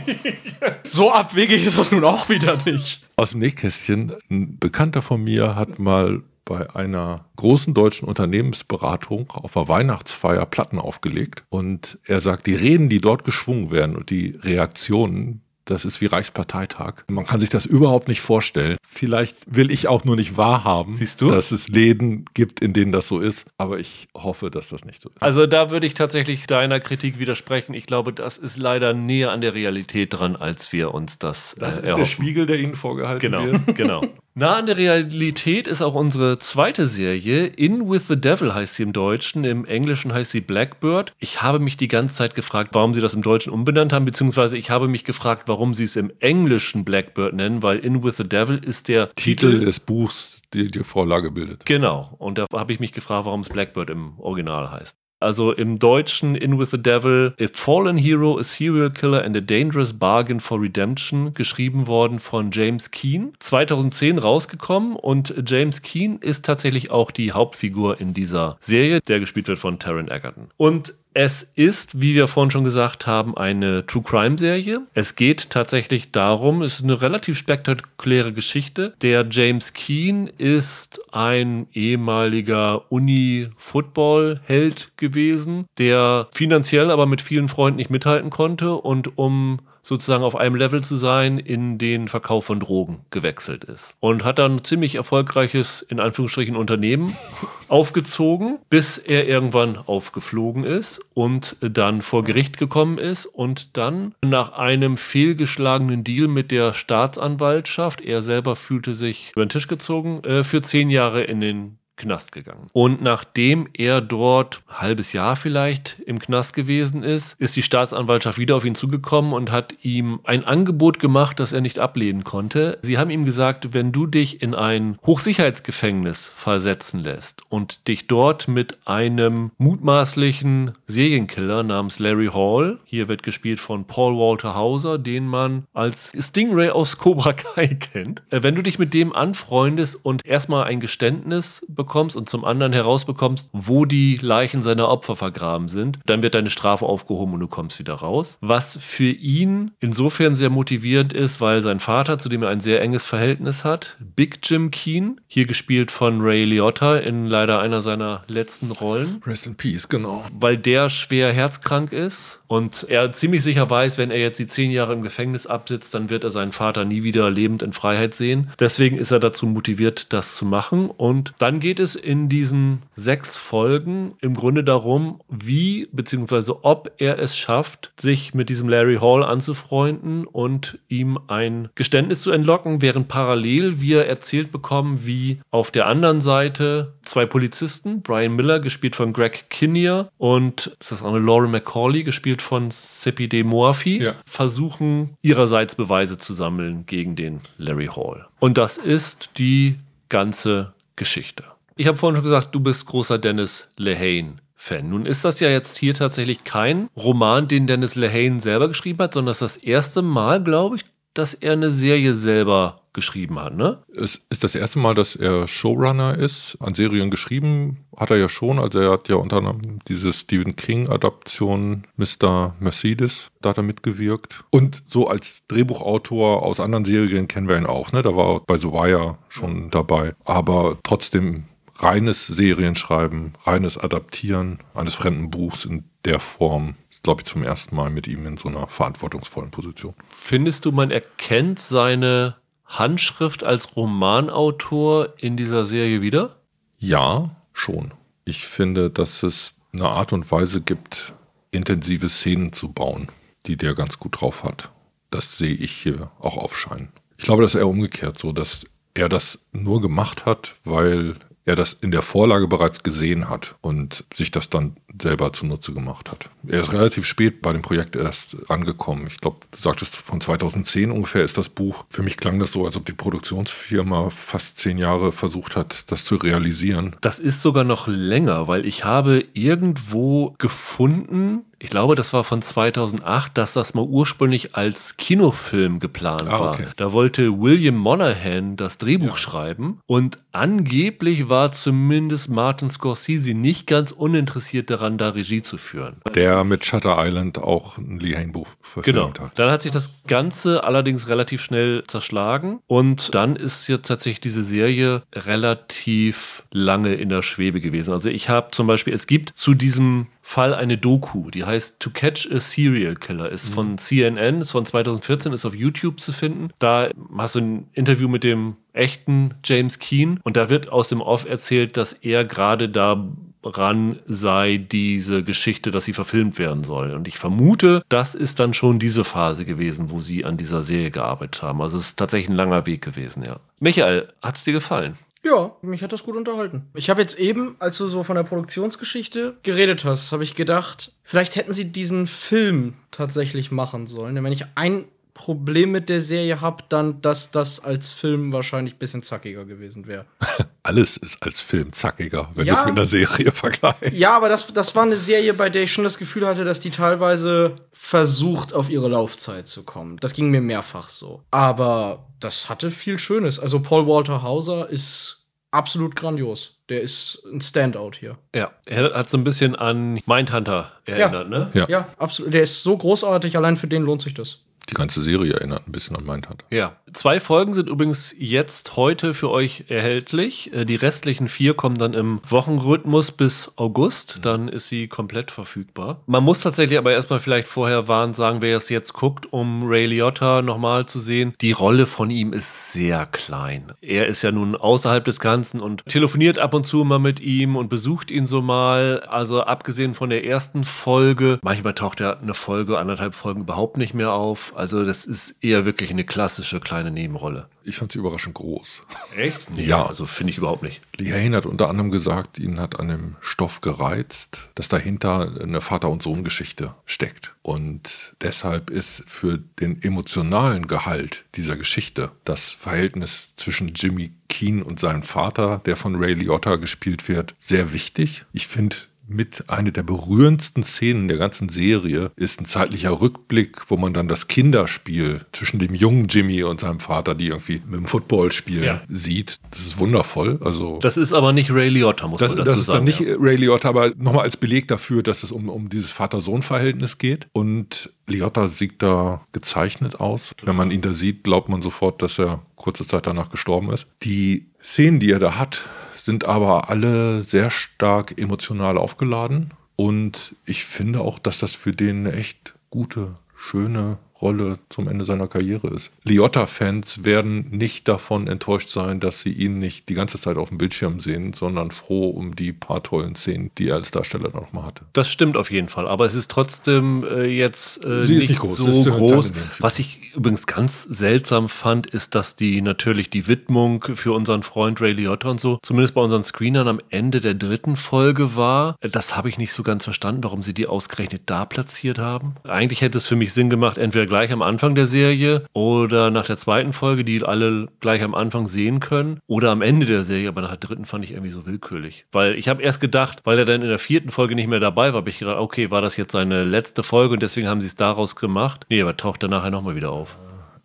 so abwegig ist das nun auch wieder nicht. Aus dem Nähkästchen, ein Bekannter von mir hat mal bei einer großen deutschen Unternehmensberatung auf einer Weihnachtsfeier Platten aufgelegt und er sagt, die Reden, die dort geschwungen werden und die Reaktionen, das ist wie Reichsparteitag. Man kann sich das überhaupt nicht vorstellen. Vielleicht will ich auch nur nicht wahrhaben, Siehst du? dass es Läden gibt, in denen das so ist. Aber ich hoffe, dass das nicht so ist. Also da würde ich tatsächlich deiner Kritik widersprechen. Ich glaube, das ist leider näher an der Realität dran, als wir uns das, das äh, ist der. Spiegel, der Ihnen vorgehalten Genau, wird. genau. Nah an der Realität ist auch unsere zweite Serie. In with the Devil heißt sie im Deutschen, im Englischen heißt sie Blackbird. Ich habe mich die ganze Zeit gefragt, warum sie das im Deutschen umbenannt haben, beziehungsweise ich habe mich gefragt, warum sie es im Englischen Blackbird nennen, weil In with the Devil ist der Titel Titel. des Buchs, die die Vorlage bildet. Genau. Und da habe ich mich gefragt, warum es Blackbird im Original heißt. Also im Deutschen In with the Devil, A Fallen Hero, a Serial Killer and a Dangerous Bargain for Redemption, geschrieben worden von James Keen. 2010 rausgekommen und James Keen ist tatsächlich auch die Hauptfigur in dieser Serie, der gespielt wird von Taron Egerton. Und Es ist, wie wir vorhin schon gesagt haben, eine True Crime Serie. Es geht tatsächlich darum, es ist eine relativ spektakuläre Geschichte. Der James Keen ist ein ehemaliger Uni-Football-Held gewesen, der finanziell aber mit vielen Freunden nicht mithalten konnte und um sozusagen auf einem Level zu sein, in den Verkauf von Drogen gewechselt ist. Und hat dann ein ziemlich erfolgreiches, in Anführungsstrichen, Unternehmen aufgezogen, bis er irgendwann aufgeflogen ist und dann vor Gericht gekommen ist und dann nach einem fehlgeschlagenen Deal mit der Staatsanwaltschaft, er selber fühlte sich über den Tisch gezogen, äh, für zehn Jahre in den Knast gegangen. Und nachdem er dort ein halbes Jahr vielleicht im Knast gewesen ist, ist die Staatsanwaltschaft wieder auf ihn zugekommen und hat ihm ein Angebot gemacht, das er nicht ablehnen konnte. Sie haben ihm gesagt, wenn du dich in ein Hochsicherheitsgefängnis versetzen lässt und dich dort mit einem mutmaßlichen Serienkiller namens Larry Hall, hier wird gespielt von Paul Walter Hauser, den man als Stingray aus Cobra Kai kennt, äh, wenn du dich mit dem anfreundest und erstmal ein Geständnis bekommst, bekommst und zum anderen herausbekommst, wo die Leichen seiner Opfer vergraben sind, dann wird deine Strafe aufgehoben und du kommst wieder raus. Was für ihn insofern sehr motivierend ist, weil sein Vater, zu dem er ein sehr enges Verhältnis hat, Big Jim Keen, hier gespielt von Ray Liotta in leider einer seiner letzten Rollen. Rest in Peace, genau. Weil der schwer herzkrank ist und er ziemlich sicher weiß, wenn er jetzt die zehn Jahre im Gefängnis absitzt, dann wird er seinen Vater nie wieder lebend in Freiheit sehen. Deswegen ist er dazu motiviert, das zu machen. Und dann geht es in diesen sechs Folgen im Grunde darum, wie bzw. ob er es schafft, sich mit diesem Larry Hall anzufreunden und ihm ein Geständnis zu entlocken, während parallel wir erzählt bekommen, wie auf der anderen Seite zwei Polizisten, Brian Miller, gespielt von Greg Kinnear, und das ist eine Lauren McCauley, gespielt von Seppi De Morphy, ja. versuchen ihrerseits Beweise zu sammeln gegen den Larry Hall. Und das ist die ganze Geschichte. Ich habe vorhin schon gesagt, du bist großer Dennis Lehane. Fan. Nun ist das ja jetzt hier tatsächlich kein Roman, den Dennis Lehane selber geschrieben hat, sondern das ist das erste Mal, glaube ich, dass er eine Serie selber geschrieben hat, ne? Es ist das erste Mal, dass er Showrunner ist. An Serien geschrieben hat er ja schon. Also er hat ja unter anderem diese Stephen King-Adaption Mr. Mercedes, da hat er mitgewirkt. Und so als Drehbuchautor aus anderen Serien kennen wir ihn auch, ne? Da war er bei Wire schon dabei. Aber trotzdem reines Serienschreiben, reines Adaptieren eines fremden Buchs in der Form glaube ich, zum ersten Mal mit ihm in so einer verantwortungsvollen Position. Findest du, man erkennt seine Handschrift als Romanautor in dieser Serie wieder? Ja, schon. Ich finde, dass es eine Art und Weise gibt, intensive Szenen zu bauen, die der ganz gut drauf hat. Das sehe ich hier auch aufscheinen. Ich glaube, das ist eher umgekehrt so, dass er das nur gemacht hat, weil er das in der Vorlage bereits gesehen hat und sich das dann selber zunutze gemacht hat. Er ist relativ spät bei dem Projekt erst rangekommen. Ich glaube, du sagtest, von 2010 ungefähr ist das Buch. Für mich klang das so, als ob die Produktionsfirma fast zehn Jahre versucht hat, das zu realisieren. Das ist sogar noch länger, weil ich habe irgendwo gefunden, ich glaube, das war von 2008, dass das mal ursprünglich als Kinofilm geplant ah, okay. war. Da wollte William Monahan das Drehbuch ja. schreiben und angeblich war zumindest Martin Scorsese nicht ganz uninteressiert daran, da Regie zu führen. Der mit Shutter Island auch ein Lee Hain-Buch verfilmt genau. hat. Dann hat sich das Ganze allerdings relativ schnell zerschlagen und dann ist jetzt tatsächlich diese Serie relativ lange in der Schwebe gewesen. Also ich habe zum Beispiel, es gibt zu diesem Fall eine Doku, die heißt To Catch a Serial Killer, ist mhm. von CNN, ist von 2014, ist auf YouTube zu finden. Da hast du ein Interview mit dem echten James Keen und da wird aus dem Off erzählt, dass er gerade daran sei, diese Geschichte, dass sie verfilmt werden soll. Und ich vermute, das ist dann schon diese Phase gewesen, wo sie an dieser Serie gearbeitet haben. Also es ist tatsächlich ein langer Weg gewesen, ja. Michael, hat es dir gefallen? Ja, mich hat das gut unterhalten. Ich habe jetzt eben, als du so von der Produktionsgeschichte geredet hast, habe ich gedacht, vielleicht hätten sie diesen Film tatsächlich machen sollen. Denn wenn ich ein Problem mit der Serie habe, dann, dass das als Film wahrscheinlich ein bisschen zackiger gewesen wäre. Alles ist als Film zackiger, wenn ja, du es mit einer Serie vergleichst. Ja, aber das, das war eine Serie, bei der ich schon das Gefühl hatte, dass die teilweise versucht, auf ihre Laufzeit zu kommen. Das ging mir mehrfach so. Aber das hatte viel Schönes. Also Paul Walter Hauser ist absolut grandios. Der ist ein Standout hier. Ja, er hat so ein bisschen an Mindhunter erinnert, ja. ne? Ja. Ja, absolut. Der ist so großartig, allein für den lohnt sich das. Die ganze Serie erinnert ein bisschen an Mindhunter. Ja. Zwei Folgen sind übrigens jetzt heute für euch erhältlich. Äh, Die restlichen vier kommen dann im Wochenrhythmus bis August. Dann ist sie komplett verfügbar. Man muss tatsächlich aber erstmal vielleicht vorher warnen sagen, wer es jetzt guckt, um Ray Liotta nochmal zu sehen. Die Rolle von ihm ist sehr klein. Er ist ja nun außerhalb des Ganzen und telefoniert ab und zu mal mit ihm und besucht ihn so mal. Also abgesehen von der ersten Folge, manchmal taucht er eine Folge, anderthalb Folgen überhaupt nicht mehr auf. Also das ist eher wirklich eine klassische kleine Nebenrolle. Ich fand sie überraschend groß. Echt? Ja. Also finde ich überhaupt nicht. Lee Hain hat unter anderem gesagt, ihn hat an dem Stoff gereizt, dass dahinter eine Vater- und Sohn-Geschichte steckt. Und deshalb ist für den emotionalen Gehalt dieser Geschichte das Verhältnis zwischen Jimmy Keen und seinem Vater, der von Ray Liotta gespielt wird, sehr wichtig. Ich finde, mit einer der berührendsten Szenen der ganzen Serie ist ein zeitlicher Rückblick, wo man dann das Kinderspiel zwischen dem jungen Jimmy und seinem Vater, die irgendwie mit dem Football spielen, Ja. sieht. Das ist wundervoll. Also Das ist aber nicht Ray Liotta, muss das, man dazu das ist sagen. dann nicht ja. Ray Liotta, aber nochmal als Beleg dafür, dass es um, um dieses Vater-Sohn-Verhältnis geht. Und Liotta sieht da gezeichnet aus. Wenn man ihn da sieht, glaubt man sofort, dass er kurze Zeit danach gestorben ist. Die Szenen, die er da hat, sind aber alle sehr stark emotional aufgeladen. Und ich finde auch, dass das für den echt gute, schöne Rolle zum Ende seiner Karriere ist. Liotta-Fans werden nicht davon enttäuscht sein, dass sie ihn nicht die ganze Zeit auf dem Bildschirm sehen, sondern froh um die paar tollen Szenen, die er als Darsteller noch mal hatte. Das stimmt auf jeden Fall, aber es ist trotzdem äh, jetzt äh, Sie ist nicht groß, so groß. Was ich übrigens ganz seltsam fand, ist, dass die natürlich die Widmung für unseren Freund Ray Liotta und so, zumindest bei unseren Screenern am Ende der dritten Folge war. Das habe ich nicht so ganz verstanden, warum sie die ausgerechnet da platziert haben. Eigentlich hätte es für mich Sinn gemacht, entweder gleich am Anfang der Serie oder nach der zweiten Folge, die alle gleich am Anfang sehen können, oder am Ende der Serie, aber nach der dritten fand ich irgendwie so willkürlich. Weil ich habe erst gedacht, weil er dann in der vierten Folge nicht mehr dabei war, habe ich gedacht, okay, war das jetzt seine letzte Folge und deswegen haben sie es daraus gemacht. Nee, aber taucht er nachher nochmal wieder auf.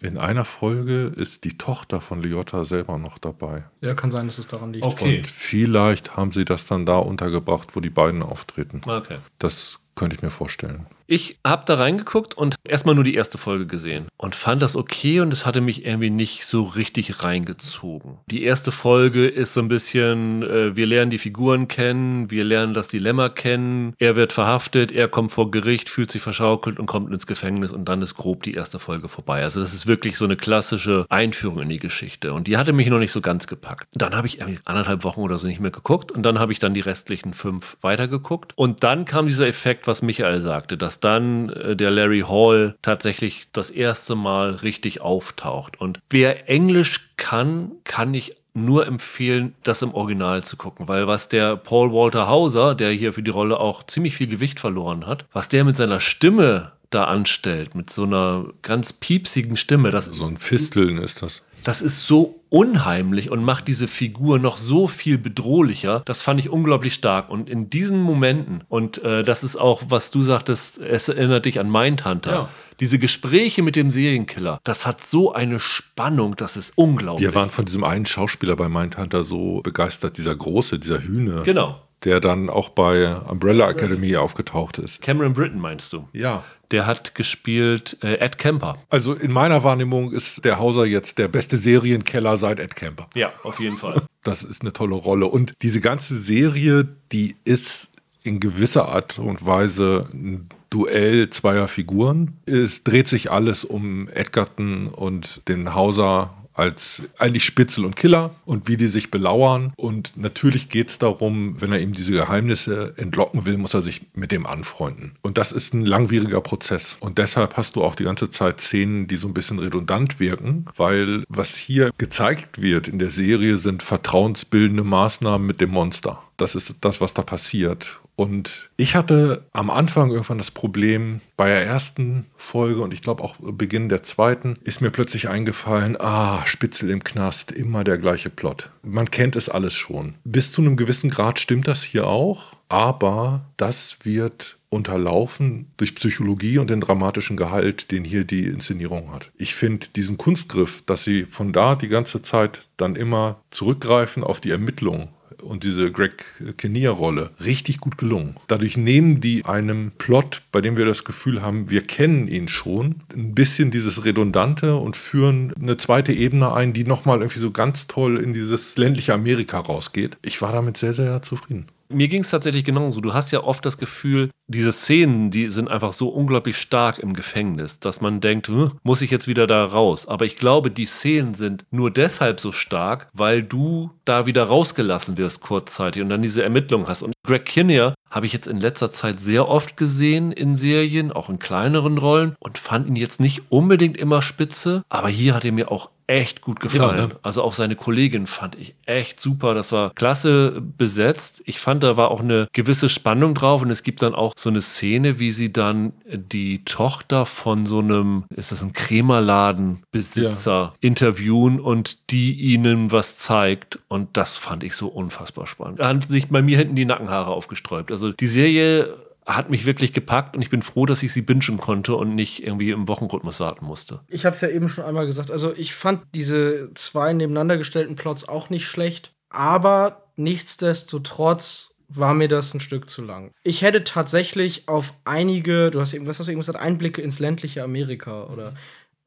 In einer Folge ist die Tochter von Liotta selber noch dabei. Ja, kann sein, dass es daran liegt. Okay. Und vielleicht haben sie das dann da untergebracht, wo die beiden auftreten. Okay. Das könnte ich mir vorstellen. Ich habe da reingeguckt und erstmal nur die erste Folge gesehen und fand das okay und es hatte mich irgendwie nicht so richtig reingezogen. Die erste Folge ist so ein bisschen, äh, wir lernen die Figuren kennen, wir lernen das Dilemma kennen, er wird verhaftet, er kommt vor Gericht, fühlt sich verschaukelt und kommt ins Gefängnis und dann ist grob die erste Folge vorbei. Also das ist wirklich so eine klassische Einführung in die Geschichte und die hatte mich noch nicht so ganz gepackt. Dann habe ich irgendwie anderthalb Wochen oder so nicht mehr geguckt und dann habe ich dann die restlichen fünf weitergeguckt und dann kam dieser Effekt, was Michael sagte, dass dann äh, der Larry Hall tatsächlich das erste Mal richtig auftaucht. Und wer Englisch kann, kann ich nur empfehlen, das im Original zu gucken, weil was der Paul Walter Hauser, der hier für die Rolle auch ziemlich viel Gewicht verloren hat, was der mit seiner Stimme da anstellt, mit so einer ganz piepsigen Stimme, das So ein Fisteln ist das. Das ist so unheimlich und macht diese Figur noch so viel bedrohlicher. Das fand ich unglaublich stark. Und in diesen Momenten, und äh, das ist auch, was du sagtest, es erinnert dich an Mindhunter. Ja. Diese Gespräche mit dem Serienkiller, das hat so eine Spannung, das ist unglaublich. Wir waren von diesem einen Schauspieler bei Mindhunter so begeistert, dieser große, dieser Hühne, Genau. der dann auch bei Umbrella Academy aufgetaucht ist. Cameron Britton meinst du? Ja. Der hat gespielt äh, Ed Kemper. Also in meiner Wahrnehmung ist der Hauser jetzt der beste Serienkeller seit Ed Camper. Ja, auf jeden Fall. Das ist eine tolle Rolle. Und diese ganze Serie, die ist in gewisser Art und Weise ein Duell zweier Figuren. Es dreht sich alles um Edgerton und den Hauser als eigentlich Spitzel und Killer und wie die sich belauern. Und natürlich geht es darum, wenn er ihm diese Geheimnisse entlocken will, muss er sich mit dem anfreunden. Und das ist ein langwieriger Prozess. Und deshalb hast du auch die ganze Zeit Szenen, die so ein bisschen redundant wirken, weil was hier gezeigt wird in der Serie sind vertrauensbildende Maßnahmen mit dem Monster. Das ist das, was da passiert. Und ich hatte am Anfang irgendwann das Problem, bei der ersten Folge und ich glaube auch Beginn der zweiten, ist mir plötzlich eingefallen, ah, Spitzel im Knast, immer der gleiche Plot. Man kennt es alles schon. Bis zu einem gewissen Grad stimmt das hier auch, aber das wird unterlaufen durch Psychologie und den dramatischen Gehalt, den hier die Inszenierung hat. Ich finde diesen Kunstgriff, dass sie von da die ganze Zeit dann immer zurückgreifen auf die Ermittlung und diese Greg Kinnear-Rolle richtig gut gelungen. Dadurch nehmen die einem Plot, bei dem wir das Gefühl haben, wir kennen ihn schon, ein bisschen dieses Redundante und führen eine zweite Ebene ein, die nochmal irgendwie so ganz toll in dieses ländliche Amerika rausgeht. Ich war damit sehr, sehr zufrieden. Mir ging es tatsächlich genauso. Du hast ja oft das Gefühl, diese Szenen, die sind einfach so unglaublich stark im Gefängnis, dass man denkt, hm, muss ich jetzt wieder da raus? Aber ich glaube, die Szenen sind nur deshalb so stark, weil du da wieder rausgelassen wirst kurzzeitig und dann diese Ermittlung hast. Und Greg Kinnear habe ich jetzt in letzter Zeit sehr oft gesehen in Serien, auch in kleineren Rollen und fand ihn jetzt nicht unbedingt immer spitze, aber hier hat er mir auch echt gut gefallen. Ja, ne? Also auch seine Kollegin fand ich echt super. Das war klasse besetzt. Ich fand, da war auch eine gewisse Spannung drauf und es gibt dann auch so eine Szene, wie sie dann die Tochter von so einem, ist das ein Krämerladenbesitzer ja. interviewen und die ihnen was zeigt und das fand ich so unfassbar spannend. Da haben sich bei mir hinten die Nackenhaare aufgesträubt. Also die Serie hat mich wirklich gepackt und ich bin froh, dass ich sie bingen konnte und nicht irgendwie im Wochenrhythmus warten musste. Ich habe es ja eben schon einmal gesagt. Also ich fand diese zwei nebeneinander gestellten Plots auch nicht schlecht, aber nichtsdestotrotz war mir das ein Stück zu lang. Ich hätte tatsächlich auf einige, du hast eben, was hast du eben gesagt, Einblicke ins ländliche Amerika oder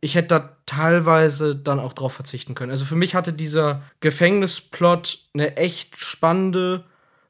ich hätte da teilweise dann auch drauf verzichten können. Also für mich hatte dieser Gefängnisplot eine echt spannende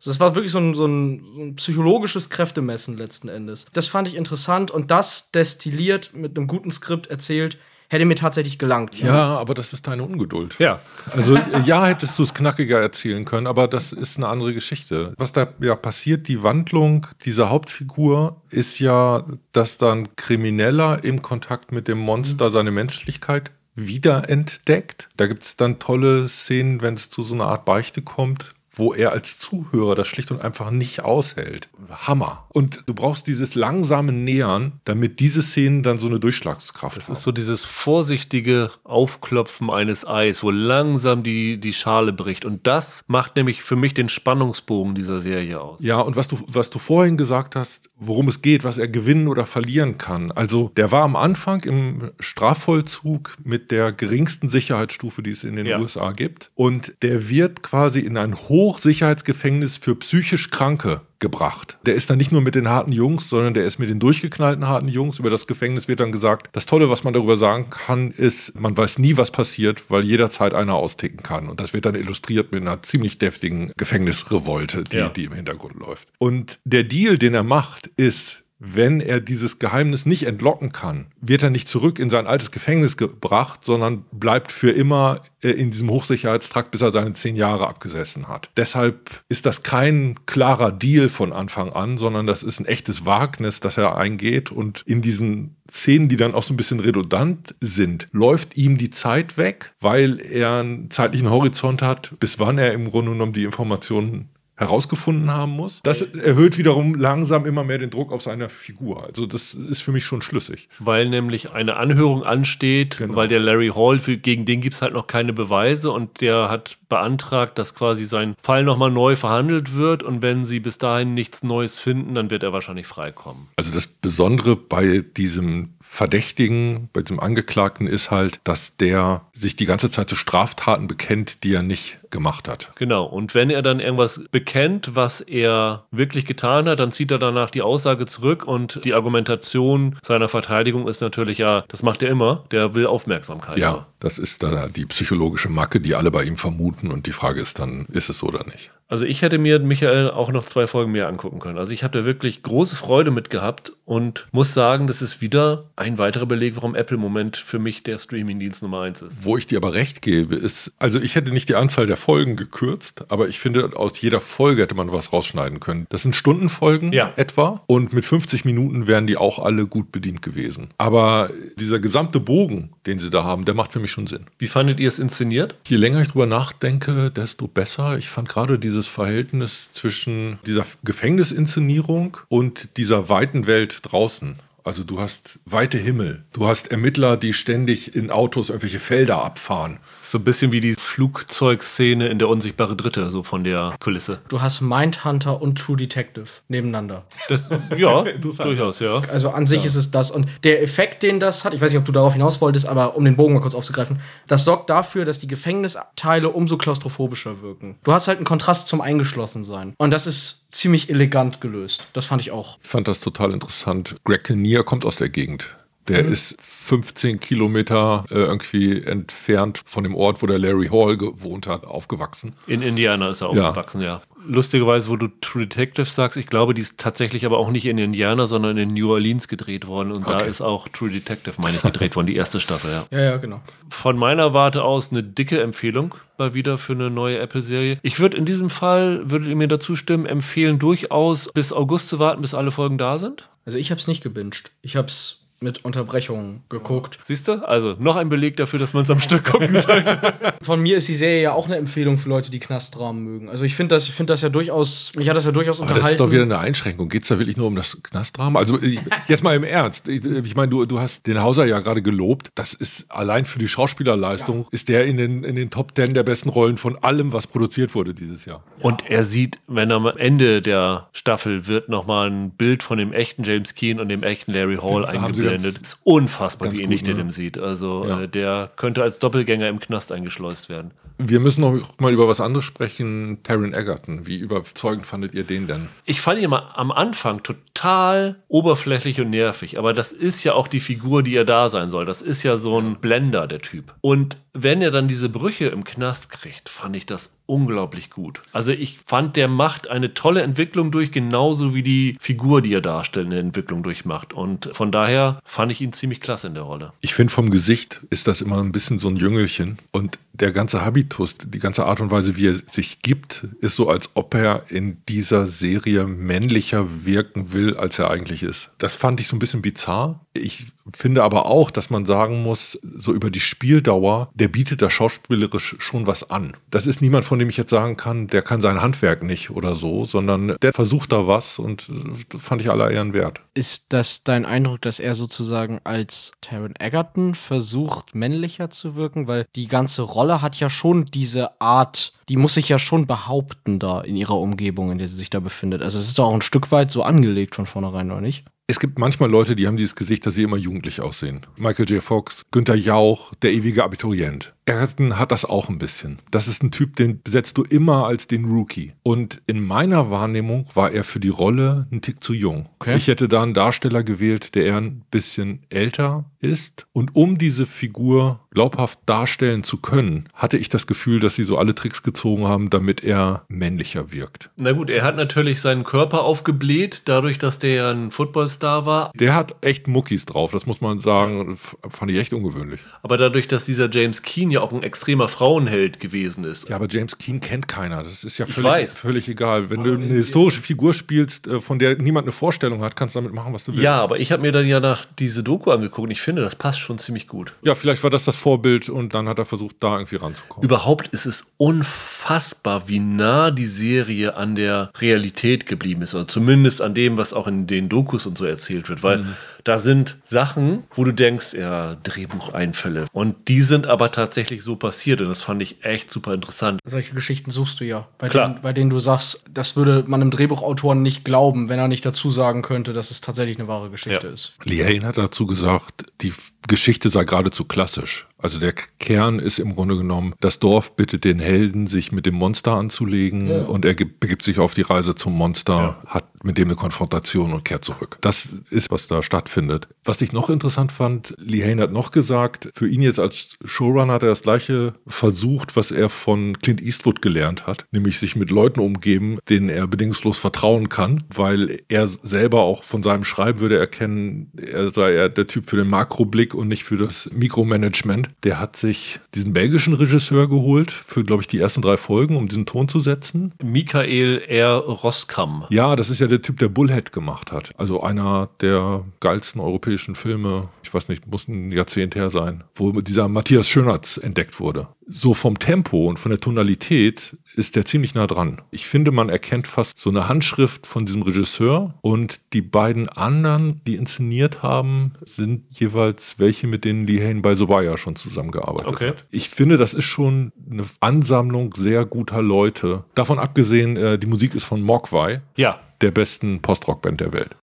also das war wirklich so ein, so, ein, so ein, psychologisches Kräftemessen letzten Endes. Das fand ich interessant und das destilliert mit einem guten Skript erzählt, hätte mir tatsächlich gelangt. Ja, ja, aber das ist deine Ungeduld. Ja. Also ja, hättest du es knackiger erzählen können, aber das ist eine andere Geschichte. Was da ja passiert, die Wandlung dieser Hauptfigur ist ja, dass dann Krimineller im Kontakt mit dem Monster seine Menschlichkeit wiederentdeckt. Da gibt es dann tolle Szenen, wenn es zu so einer Art Beichte kommt, wo er als Zuhörer das schlicht und einfach nicht aushält. Hammer. Und du brauchst dieses langsame Nähern, damit diese Szenen dann so eine Durchschlagskraft das haben. Das ist so dieses vorsichtige Aufklopfen eines Eis, wo langsam die, die Schale bricht. Und das macht nämlich für mich den Spannungsbogen dieser Serie aus. Ja, und was du, was du vorhin gesagt hast, worum es geht, was er gewinnen oder verlieren kann. Also der war am Anfang im Strafvollzug mit der geringsten Sicherheitsstufe, die es in den ja. USA gibt. Und der wird quasi in ein hoch Hochsicherheitsgefängnis für psychisch Kranke gebracht. Der ist dann nicht nur mit den harten Jungs, sondern der ist mit den durchgeknallten harten Jungs. Über das Gefängnis wird dann gesagt, das Tolle, was man darüber sagen kann, ist, man weiß nie, was passiert, weil jederzeit einer austicken kann. Und das wird dann illustriert mit einer ziemlich deftigen Gefängnisrevolte, die, ja. die im Hintergrund läuft. Und der Deal, den er macht, ist, wenn er dieses Geheimnis nicht entlocken kann, wird er nicht zurück in sein altes Gefängnis gebracht, sondern bleibt für immer äh, in diesem Hochsicherheitstrakt, bis er seine zehn Jahre abgesessen hat. Deshalb ist das kein klarer Deal von Anfang an, sondern das ist ein echtes Wagnis, das er eingeht. Und in diesen Szenen, die dann auch so ein bisschen redundant sind, läuft ihm die Zeit weg, weil er einen zeitlichen Horizont hat, bis wann er im Grunde genommen die Informationen herausgefunden haben muss. Das erhöht wiederum langsam immer mehr den Druck auf seine Figur. Also das ist für mich schon schlüssig. Weil nämlich eine Anhörung ansteht, genau. weil der Larry Hall, für, gegen den gibt es halt noch keine Beweise und der hat beantragt, dass quasi sein Fall nochmal neu verhandelt wird und wenn sie bis dahin nichts Neues finden, dann wird er wahrscheinlich freikommen. Also das Besondere bei diesem Verdächtigen, bei diesem Angeklagten ist halt, dass der sich die ganze Zeit zu Straftaten bekennt, die er nicht gemacht hat. Genau. Und wenn er dann irgendwas bekennt, was er wirklich getan hat, dann zieht er danach die Aussage zurück und die Argumentation seiner Verteidigung ist natürlich ja, das macht er immer, der will Aufmerksamkeit. Ja, das ist da die psychologische Macke, die alle bei ihm vermuten und die Frage ist dann, ist es so oder nicht? Also ich hätte mir Michael auch noch zwei Folgen mehr angucken können. Also ich habe da wirklich große Freude mit gehabt und muss sagen, das ist wieder ein weiterer Beleg, warum Apple im Moment für mich der Streaming-Dienst Nummer eins ist. Wo ich dir aber recht gebe, ist, also ich hätte nicht die Anzahl der Folgen gekürzt, aber ich finde, aus jeder Folge hätte man was rausschneiden können. Das sind Stundenfolgen ja. etwa und mit 50 Minuten wären die auch alle gut bedient gewesen. Aber dieser gesamte Bogen, den sie da haben, der macht für mich schon Sinn. Wie fandet ihr es inszeniert? Je länger ich drüber nachdenke, desto besser. Ich fand gerade diese dieses Verhältnis zwischen dieser Gefängnisinszenierung und dieser weiten Welt draußen Also du hast weite Himmel, du hast Ermittler, die ständig in Autos irgendwelche Felder abfahren. So ein bisschen wie die Flugzeugszene in der unsichtbare Dritte, so von der Kulisse. Du hast Mindhunter und True Detective nebeneinander. Das, ja, durchaus, ja. Also an sich ja. ist es das. Und der Effekt, den das hat, ich weiß nicht, ob du darauf hinaus wolltest, aber um den Bogen mal kurz aufzugreifen, das sorgt dafür, dass die Gefängnisteile umso klaustrophobischer wirken. Du hast halt einen Kontrast zum Eingeschlossensein. Und das ist ziemlich elegant gelöst. Das fand ich auch. Ich fand das total interessant. Greg Kinnear kommt aus der Gegend. Der mhm. ist 15 Kilometer äh, irgendwie entfernt von dem Ort, wo der Larry Hall gewohnt hat, aufgewachsen. In Indiana ist er aufgewachsen, ja. ja. Lustigerweise, wo du True Detective sagst, ich glaube, die ist tatsächlich aber auch nicht in Indiana, sondern in New Orleans gedreht worden. Und okay. da ist auch True Detective, meine ich, gedreht worden, die erste Staffel, ja. Ja, ja, genau. Von meiner Warte aus eine dicke Empfehlung mal wieder für eine neue Apple-Serie. Ich würde in diesem Fall, würdet ihr mir dazu stimmen, empfehlen, durchaus bis August zu warten, bis alle Folgen da sind? Also ich habe es nicht gebinged. Ich habe es mit Unterbrechungen geguckt. Siehst du? Also noch ein Beleg dafür, dass man es am Stück gucken sollte. Von mir ist die Serie ja auch eine Empfehlung für Leute, die Knastrahmen mögen. Also ich finde das, find das ja durchaus, mich hat das ja durchaus Aber unterhalten. Das ist doch wieder eine Einschränkung. Geht es da wirklich nur um das Knastrahmen? Also ich, jetzt mal im Ernst. Ich, ich meine, du, du hast den Hauser ja gerade gelobt. Das ist allein für die Schauspielerleistung, ja. ist der in den, in den Top Ten der besten Rollen von allem, was produziert wurde dieses Jahr. Ja. Und er sieht, wenn er am Ende der Staffel wird nochmal ein Bild von dem echten James Keen und dem echten Larry Hall ja, eingeblendet. Ist unfassbar, wie ähnlich der ne? dem sieht. Also ja. äh, der könnte als Doppelgänger im Knast eingeschleust werden. Wir müssen noch mal über was anderes sprechen. Taron Egerton. Wie überzeugend fandet ihr den denn? Ich fand ihn mal am Anfang total oberflächlich und nervig. Aber das ist ja auch die Figur, die er da sein soll. Das ist ja so ein Blender, der Typ. Und wenn er dann diese Brüche im Knast kriegt, fand ich das unglaublich gut. Also ich fand, der macht eine tolle Entwicklung durch, genauso wie die Figur, die er darstellt, eine Entwicklung durchmacht. Und von daher fand ich ihn ziemlich klasse in der Rolle. Ich finde, vom Gesicht ist das immer ein bisschen so ein Jüngelchen. Und der ganze Habitus, die ganze Art und Weise, wie er sich gibt, ist so, als ob er in dieser Serie männlicher wirken will, als er eigentlich ist. Das fand ich so ein bisschen bizarr. Ich finde aber auch, dass man sagen muss, so über die Spieldauer, der bietet da schauspielerisch schon was an. Das ist niemand, von dem ich jetzt sagen kann, der kann sein Handwerk nicht oder so, sondern der versucht da was und fand ich aller Ehren wert. Ist das dein Eindruck, dass er sozusagen als Taron Egerton versucht, männlicher zu wirken? Weil die ganze Rolle hat ja schon diese Art, die muss sich ja schon behaupten da in ihrer Umgebung, in der sie sich da befindet. Also es ist doch auch ein Stück weit so angelegt von vornherein, oder nicht? Es gibt manchmal Leute, die haben dieses Gesicht, dass sie immer jugendlich aussehen. Michael J. Fox, Günther Jauch, der ewige Abiturient. Erden hat das auch ein bisschen. Das ist ein Typ, den besetzt du immer als den Rookie. Und in meiner Wahrnehmung war er für die Rolle ein Tick zu jung. Okay. Ich hätte da einen Darsteller gewählt, der eher ein bisschen älter ist. Und um diese Figur glaubhaft darstellen zu können, hatte ich das Gefühl, dass sie so alle Tricks gezogen haben, damit er männlicher wirkt. Na gut, er hat natürlich seinen Körper aufgebläht, dadurch, dass der ja ein Footballstar war. Der hat echt Muckis drauf, das muss man sagen. Fand ich echt ungewöhnlich. Aber dadurch, dass dieser James Keen ja auch ein extremer Frauenheld gewesen ist. Ja, aber James Keen kennt keiner. Das ist ja völlig, völlig egal. Wenn aber du eine historische Figur spielst, äh, von der niemand eine Vorstellung hat, kannst du damit machen, was du willst. Ja, aber ich habe mir dann ja nach diese Doku angeguckt und ich finde, das passt schon ziemlich gut. Ja, vielleicht war das das Vorbild und dann hat er versucht, da irgendwie ranzukommen. Überhaupt ist es unfassbar, wie nah die Serie an der Realität geblieben ist. Oder zumindest an dem, was auch in den Dokus und so erzählt wird. Weil mhm. Da sind Sachen, wo du denkst, ja, Drehbucheinfälle. Und die sind aber tatsächlich so passiert. Und das fand ich echt super interessant. Solche Geschichten suchst du ja, bei, Klar. Denen, bei denen du sagst, das würde man einem Drehbuchautor nicht glauben, wenn er nicht dazu sagen könnte, dass es tatsächlich eine wahre Geschichte ja. ist. Liane hat dazu gesagt, die Geschichte sei geradezu klassisch. Also der Kern ist im Grunde genommen, das Dorf bittet den Helden, sich mit dem Monster anzulegen ja. und er begibt sich auf die Reise zum Monster, ja. hat mit dem eine Konfrontation und kehrt zurück. Das ist, was da stattfindet. Was ich noch interessant fand, Lee Hain hat noch gesagt, für ihn jetzt als Showrunner hat er das gleiche versucht, was er von Clint Eastwood gelernt hat, nämlich sich mit Leuten umgeben, denen er bedingungslos vertrauen kann, weil er selber auch von seinem Schreiben würde erkennen, er sei eher der Typ für den Makroblick und nicht für das Mikromanagement. Der hat sich diesen belgischen Regisseur geholt für, glaube ich, die ersten drei Folgen, um diesen Ton zu setzen. Michael R. Roskam. Ja, das ist ja der Typ, der Bullhead gemacht hat. Also einer der geilsten europäischen Filme, ich weiß nicht, muss ein Jahrzehnt her sein, wo dieser Matthias Schönertz entdeckt wurde. So vom Tempo und von der Tonalität ist der ziemlich nah dran. Ich finde, man erkennt fast so eine Handschrift von diesem Regisseur und die beiden anderen, die inszeniert haben, sind jeweils welche, mit denen Lee Hain bei Sobaya schon zusammengearbeitet okay. hat. Ich finde, das ist schon eine Ansammlung sehr guter Leute. Davon abgesehen, äh, die Musik ist von Mogwai. Ja. Der besten Postrock-Band der Welt.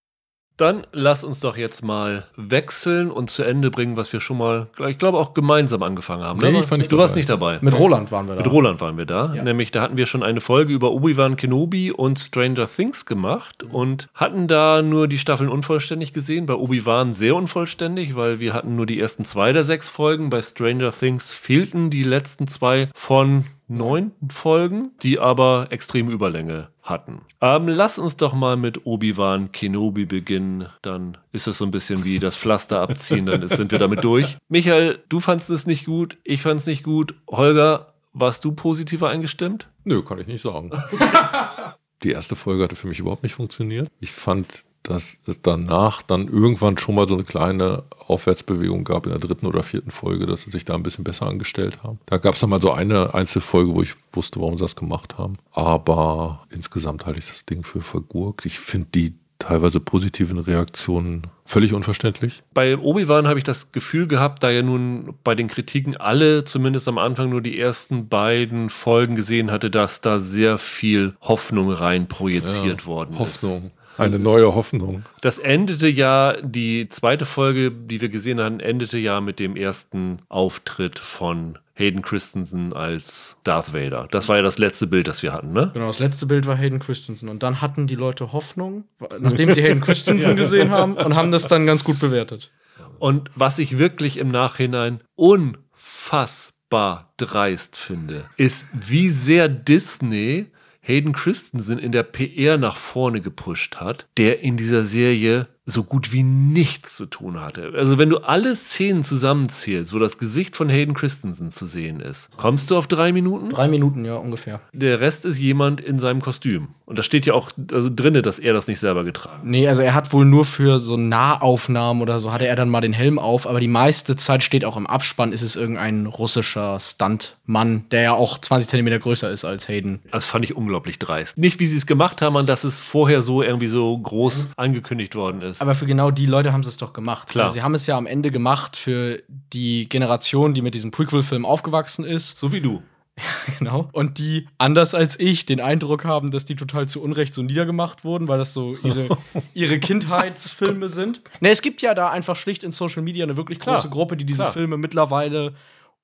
Dann lass uns doch jetzt mal wechseln und zu Ende bringen, was wir schon mal, ich glaube, auch gemeinsam angefangen haben. Nee, ne? ich fand du warst nicht dabei. Mit Roland waren wir da. Mit Roland waren wir da. Ja. Nämlich, da hatten wir schon eine Folge über Obi-Wan Kenobi und Stranger Things gemacht und hatten da nur die Staffeln unvollständig gesehen. Bei Obi-Wan sehr unvollständig, weil wir hatten nur die ersten zwei der sechs Folgen. Bei Stranger Things fehlten die letzten zwei von neun Folgen, die aber extreme Überlänge hatten. Ähm, lass uns doch mal mit Obi-Wan Kenobi beginnen. Dann ist es so ein bisschen wie das Pflaster abziehen, dann sind wir damit durch. Michael, du fandest es nicht gut, ich fand es nicht gut. Holger, warst du positiver eingestimmt? Nö, kann ich nicht sagen. Die erste Folge hatte für mich überhaupt nicht funktioniert. Ich fand dass es danach dann irgendwann schon mal so eine kleine Aufwärtsbewegung gab in der dritten oder vierten Folge, dass sie sich da ein bisschen besser angestellt haben. Da gab es dann mal so eine Einzelfolge, wo ich wusste, warum sie das gemacht haben. Aber insgesamt halte ich das Ding für vergurkt. Ich finde die teilweise positiven Reaktionen völlig unverständlich. Bei Obi-Wan habe ich das Gefühl gehabt, da ja nun bei den Kritiken alle zumindest am Anfang nur die ersten beiden Folgen gesehen hatte, dass da sehr viel Hoffnung rein projiziert ja, worden Hoffnung. ist. Eine neue Hoffnung. Das endete ja, die zweite Folge, die wir gesehen haben, endete ja mit dem ersten Auftritt von Hayden Christensen als Darth Vader. Das war ja das letzte Bild, das wir hatten, ne? Genau, das letzte Bild war Hayden Christensen. Und dann hatten die Leute Hoffnung, nachdem sie Hayden Christensen gesehen haben und haben das dann ganz gut bewertet. Und was ich wirklich im Nachhinein unfassbar dreist finde, ist, wie sehr Disney Hayden Christensen in der PR nach vorne gepusht hat, der in dieser Serie so gut wie nichts zu tun hatte. Also wenn du alle Szenen zusammenzählst, wo das Gesicht von Hayden Christensen zu sehen ist, kommst du auf drei Minuten? Drei Minuten, ja, ungefähr. Der Rest ist jemand in seinem Kostüm. Und da steht ja auch also drinne, dass er das nicht selber getragen hat. Nee, also er hat wohl nur für so Nahaufnahmen oder so hatte er dann mal den Helm auf, aber die meiste Zeit steht auch im Abspann, ist es irgendein russischer Stuntmann, der ja auch 20 Zentimeter größer ist als Hayden. Das fand ich unglaublich dreist. Nicht, wie sie es gemacht haben, dass es vorher so irgendwie so groß mhm. angekündigt worden ist. Aber für genau die Leute haben sie es doch gemacht. Klar. Also sie haben es ja am Ende gemacht für die Generation, die mit diesem Prequel-Film aufgewachsen ist. So wie du. Ja, genau. Und die, anders als ich, den Eindruck haben, dass die total zu Unrecht so niedergemacht wurden, weil das so ihre, ihre Kindheitsfilme sind. Ne, es gibt ja da einfach schlicht in Social Media eine wirklich große Klar. Gruppe, die diese Klar. Filme mittlerweile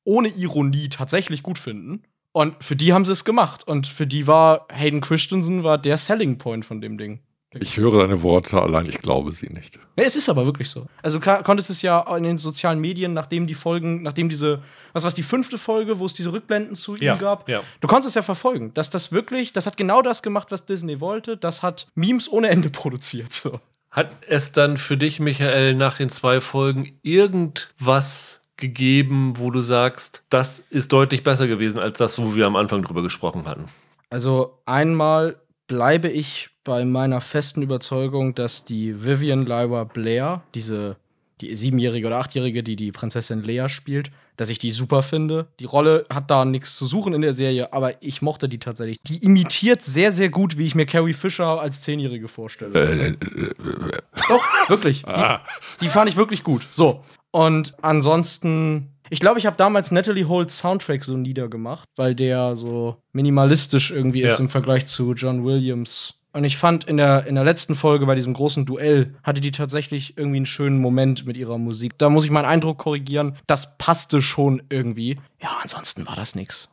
ohne Ironie tatsächlich gut finden. Und für die haben sie es gemacht. Und für die war Hayden Christensen war der Selling Point von dem Ding. Ich höre deine Worte, allein ich glaube sie nicht. Ja, es ist aber wirklich so. Also konntest es ja in den sozialen Medien, nachdem die Folgen, nachdem diese, was war die fünfte Folge, wo es diese Rückblenden zu ja, ihm gab, ja. du konntest es ja verfolgen, dass das wirklich, das hat genau das gemacht, was Disney wollte. Das hat Memes ohne Ende produziert. So. Hat es dann für dich, Michael, nach den zwei Folgen irgendwas gegeben, wo du sagst, das ist deutlich besser gewesen als das, wo wir am Anfang drüber gesprochen hatten? Also einmal bleibe ich bei meiner festen Überzeugung, dass die Vivian Lyra Blair, diese die siebenjährige oder achtjährige, die die Prinzessin Lea spielt, dass ich die super finde. Die Rolle hat da nichts zu suchen in der Serie, aber ich mochte die tatsächlich. Die imitiert sehr, sehr gut, wie ich mir Carrie Fisher als Zehnjährige vorstelle. Äh, äh, äh, Doch, wirklich. Die, ah. die fand ich wirklich gut. So. Und ansonsten ich glaube, ich habe damals Natalie Holt's Soundtrack so niedergemacht, weil der so minimalistisch irgendwie ja. ist im Vergleich zu John Williams und ich fand in der, in der letzten Folge bei diesem großen Duell hatte die tatsächlich irgendwie einen schönen Moment mit ihrer Musik. Da muss ich meinen Eindruck korrigieren. Das passte schon irgendwie. Ja, ansonsten war das nix.